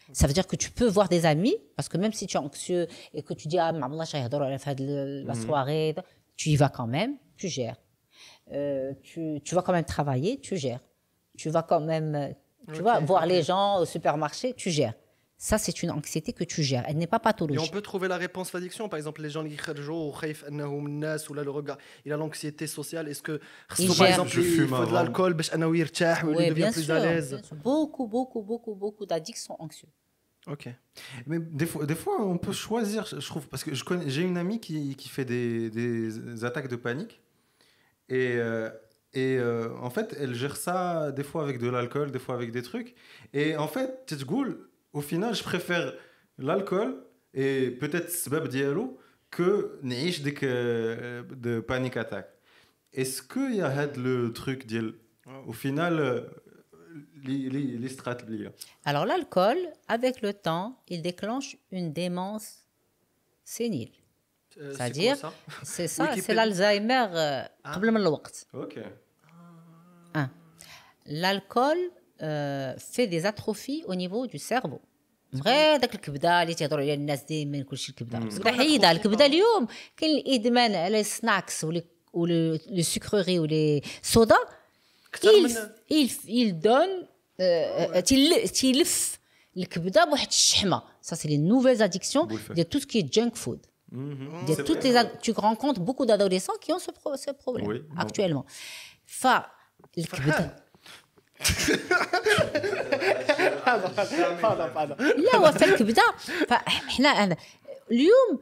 Ça veut dire que tu peux voir des amis, parce que même si tu es anxieux et que tu dis, ah, maman, j'ai la fin de la mhm. soirée, tu y vas quand même, tu gères. Euh, tu, tu, vas quand même travailler, tu gères. Tu vas quand même, tu okay, voir les gens au supermarché, tu gères. Ça, c'est une anxiété que tu gères. Elle n'est pas pathologique. Et on peut trouver la réponse à l'addiction. Par exemple, les gens qui ou le regard, il a l'anxiété sociale. Est-ce que, par exemple, il faut de l'alcool pour qu'il devient plus sûr, à l'aise Beaucoup, beaucoup, beaucoup, beaucoup d'addicts sont anxieux. Ok. Mais des fois, des fois, on peut choisir, je trouve, parce que j'ai une amie qui, qui fait des, des, attaques de panique. Et, euh, et euh, en fait, elle gère ça des fois avec de l'alcool, des fois avec des trucs. Et en fait, Titgoul, au final, je préfère l'alcool et peut-être Sebab Diallo que Nish euh, de panique attaque. Est-ce qu'il y a le truc, Diallo au final, les, les, les strates Alors l'alcool, avec le temps, il déclenche une démence sénile. Euh, C'est-à-dire- quoi, ça C'est ça, c'est Wikipédia. l'Alzheimer euh, Ah. قبل من الوقت. Ok. L'alcool euh, fait des atrophies au niveau du cerveau. غير داك الكبده اللي تيهضروا عليها الناس دائما كلشي الكبده الكبده حيدها الكبده اليوم كاين الادمان على السناكس ولي ولي سكروري ولي صودا أكثر il, من- il, il donne euh, تيل- تيلف الكبده بواحد الشحمه ça c'est les nouvelles addictions Boulefer. de tout ce qui est junk food Mhm. de C'est toutes vrai. les ad- tu rencontres beaucoup d'adolescents qui ont ce, pro- ce problème Oui, bon. actuellement ف الكبده هذا هذا لا هو في الكبده فاحنا أنا اليوم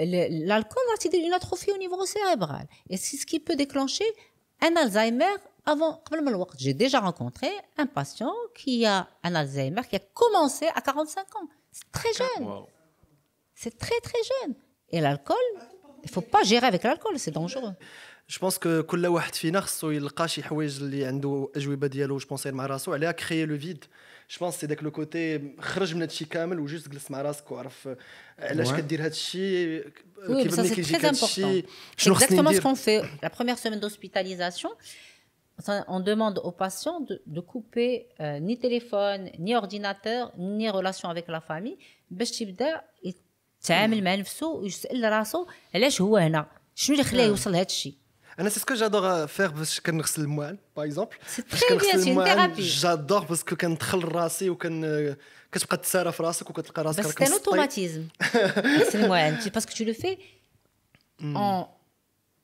ال- l'alcool va t'aider une atrophie au niveau cérébral et c'est ce qui peut déclencher un Alzheimer avant قبل من الوقت j'ai déjà rencontré un patient qui a un Alzheimer qui a commencé à 45 ans c'est très jeune Wow. c'est très très jeune et l'alcool il faut pas gérer avec l'alcool c'est dangereux جو بونس كو كل واحد فينا خصو يلقى شي حوايج اللي عنده اجوبه ديالو جو بونس مع راسو عليها كريي لو فيد جو بونس سي داك لو كوتي خرج من هادشي كامل وجوست جلس مع راسك وعرف علاش Ouais. كدير هادشي Oui, mais ça, ملي c'est كيجيك très هادشي important. C'est شنو خصني exactement ce ندير qu'on fait. La première semaine d'hospitalisation, ça, on demande aux patients de, de couper euh, ni téléphone, ni ordinateur, ni relation avec la famille باش تبدا يتعامل مع نفسه ويسال راسه علاش هو هنا شنو اللي خلاه يوصل لهذا الشيء انا سي سكو جادور فير باش كنغسل الموال باغ اكزومبل سي تري بيان سي اون ثيرابي جادور باسكو كندخل راسي وكن كتبقى تسارى في راسك وكتلقى راسك بس راك c'est un مسطي. automatisme c'est moi parce que tu le fais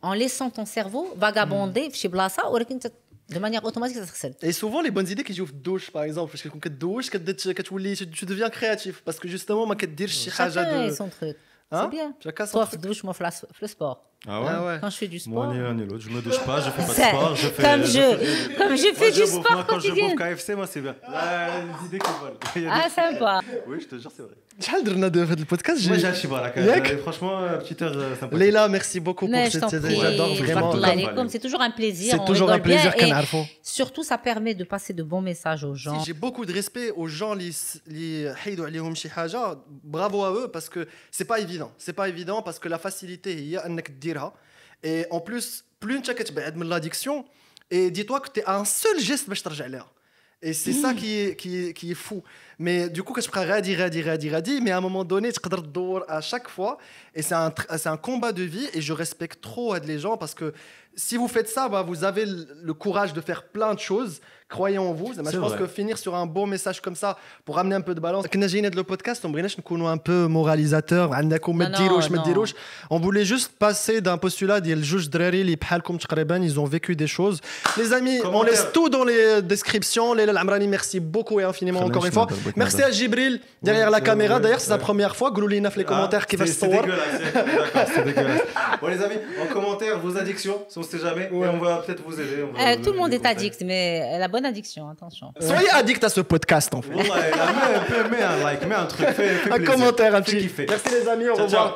en en laissant ton cerveau vagabonder في شي بلاصه ولكن انت de manière automatique تغسل اي سوفون لي بون زيدي كيجيو في الدوش باغ اكزومبل فاش كتكون كدوش كتبدا كتولي تو ديفيان كرياتيف باسكو جوستومون ما كديرش شي حاجه Chacun et دو son truc. Hein C'est bien. Chacun son Toi, truc. tu douches, moi, je fais la- le sport. Ah ouais, Ah ouais. Quand je fais du Moi, sport. ni l'un ni l'autre. Je me douche pas, je fais pas de Ça, sport. Je fais, comme je, fais- comme je Moi, fais du bouffe- sport moi, quand je bouffe quotidien. KFC, moi, c'est bien. Là, les idées qui volent. Il y a Ah, des- sympa. Oui, je te jure, c'est vrai. شحال درنا دو في هذا البودكاست Moi, جي- j'ai un chibar là, Yak. Franchement, euh, petite heure euh, sympathique. ليلى ميرسي بوكو بور Mais je t'en سيت prie, j'adore vraiment Barakallah comme- alaikum, c'est toujours un plaisir. C'est on toujours un rigole bien plaisir et كنعرفوا Surtout, ça permet de passer de bons messages aux gens. J'ai beaucoup de respect aux gens اللي س- اللي حيدوا عليهم شي حاجه برافو à eux parce que c'est pas évident c'est pas évident parce que la facilité هي انك ديرها et en plus plus انت كتبعد من l'addiction et dis-toi que tu es à un seul geste باش ترجع لها et c'est ça qui est, qui, est, qui est fou mais du coup كتبقى غادي غادي غادي غادي mais à un moment donné تقدر تدور à chaque fois et c'est un tr- c'est un combat de vie et je respecte trop euh, les gens parce que si vous faites ça bah, vous avez le le courage de faire plein de choses croyez en vous je C'est pense vrai. que finir sur un beau message comme ça pour ramener un peu de balance كنا جايين هذا البودكاست وما بغيناش نكونوا un peu moralisateur عندكم ما Non, non, ديروش ما non. ديروش on voulait juste passer d'un postulat ديال جوج دراري اللي بحالكم تقريبا ils ont vécu des choses les amis on Commentaire. laisse tout dans les descriptions Leila Lamrani merci beaucoup et infiniment encore une fois merci à Jibril derrière la Ouais, caméra ouais, d'ailleurs c'est sa ouais. première fois قولوا لنا في les commentaires Ah, كيفاش c'est- c'est تصور dégueulasse, c'est- d'accord, c'est dégueulasse. Bon les amis, en commentaire vos addictions, si on sait jamais, et on va peut-être vous aider. on va Euh, vous tout le donner monde des est conseils. addict, mais la bonne addiction, attention. soyez addict à ce podcast en fait mets, un like, mets un truc, un commentaire un petit merci les amis au revoir.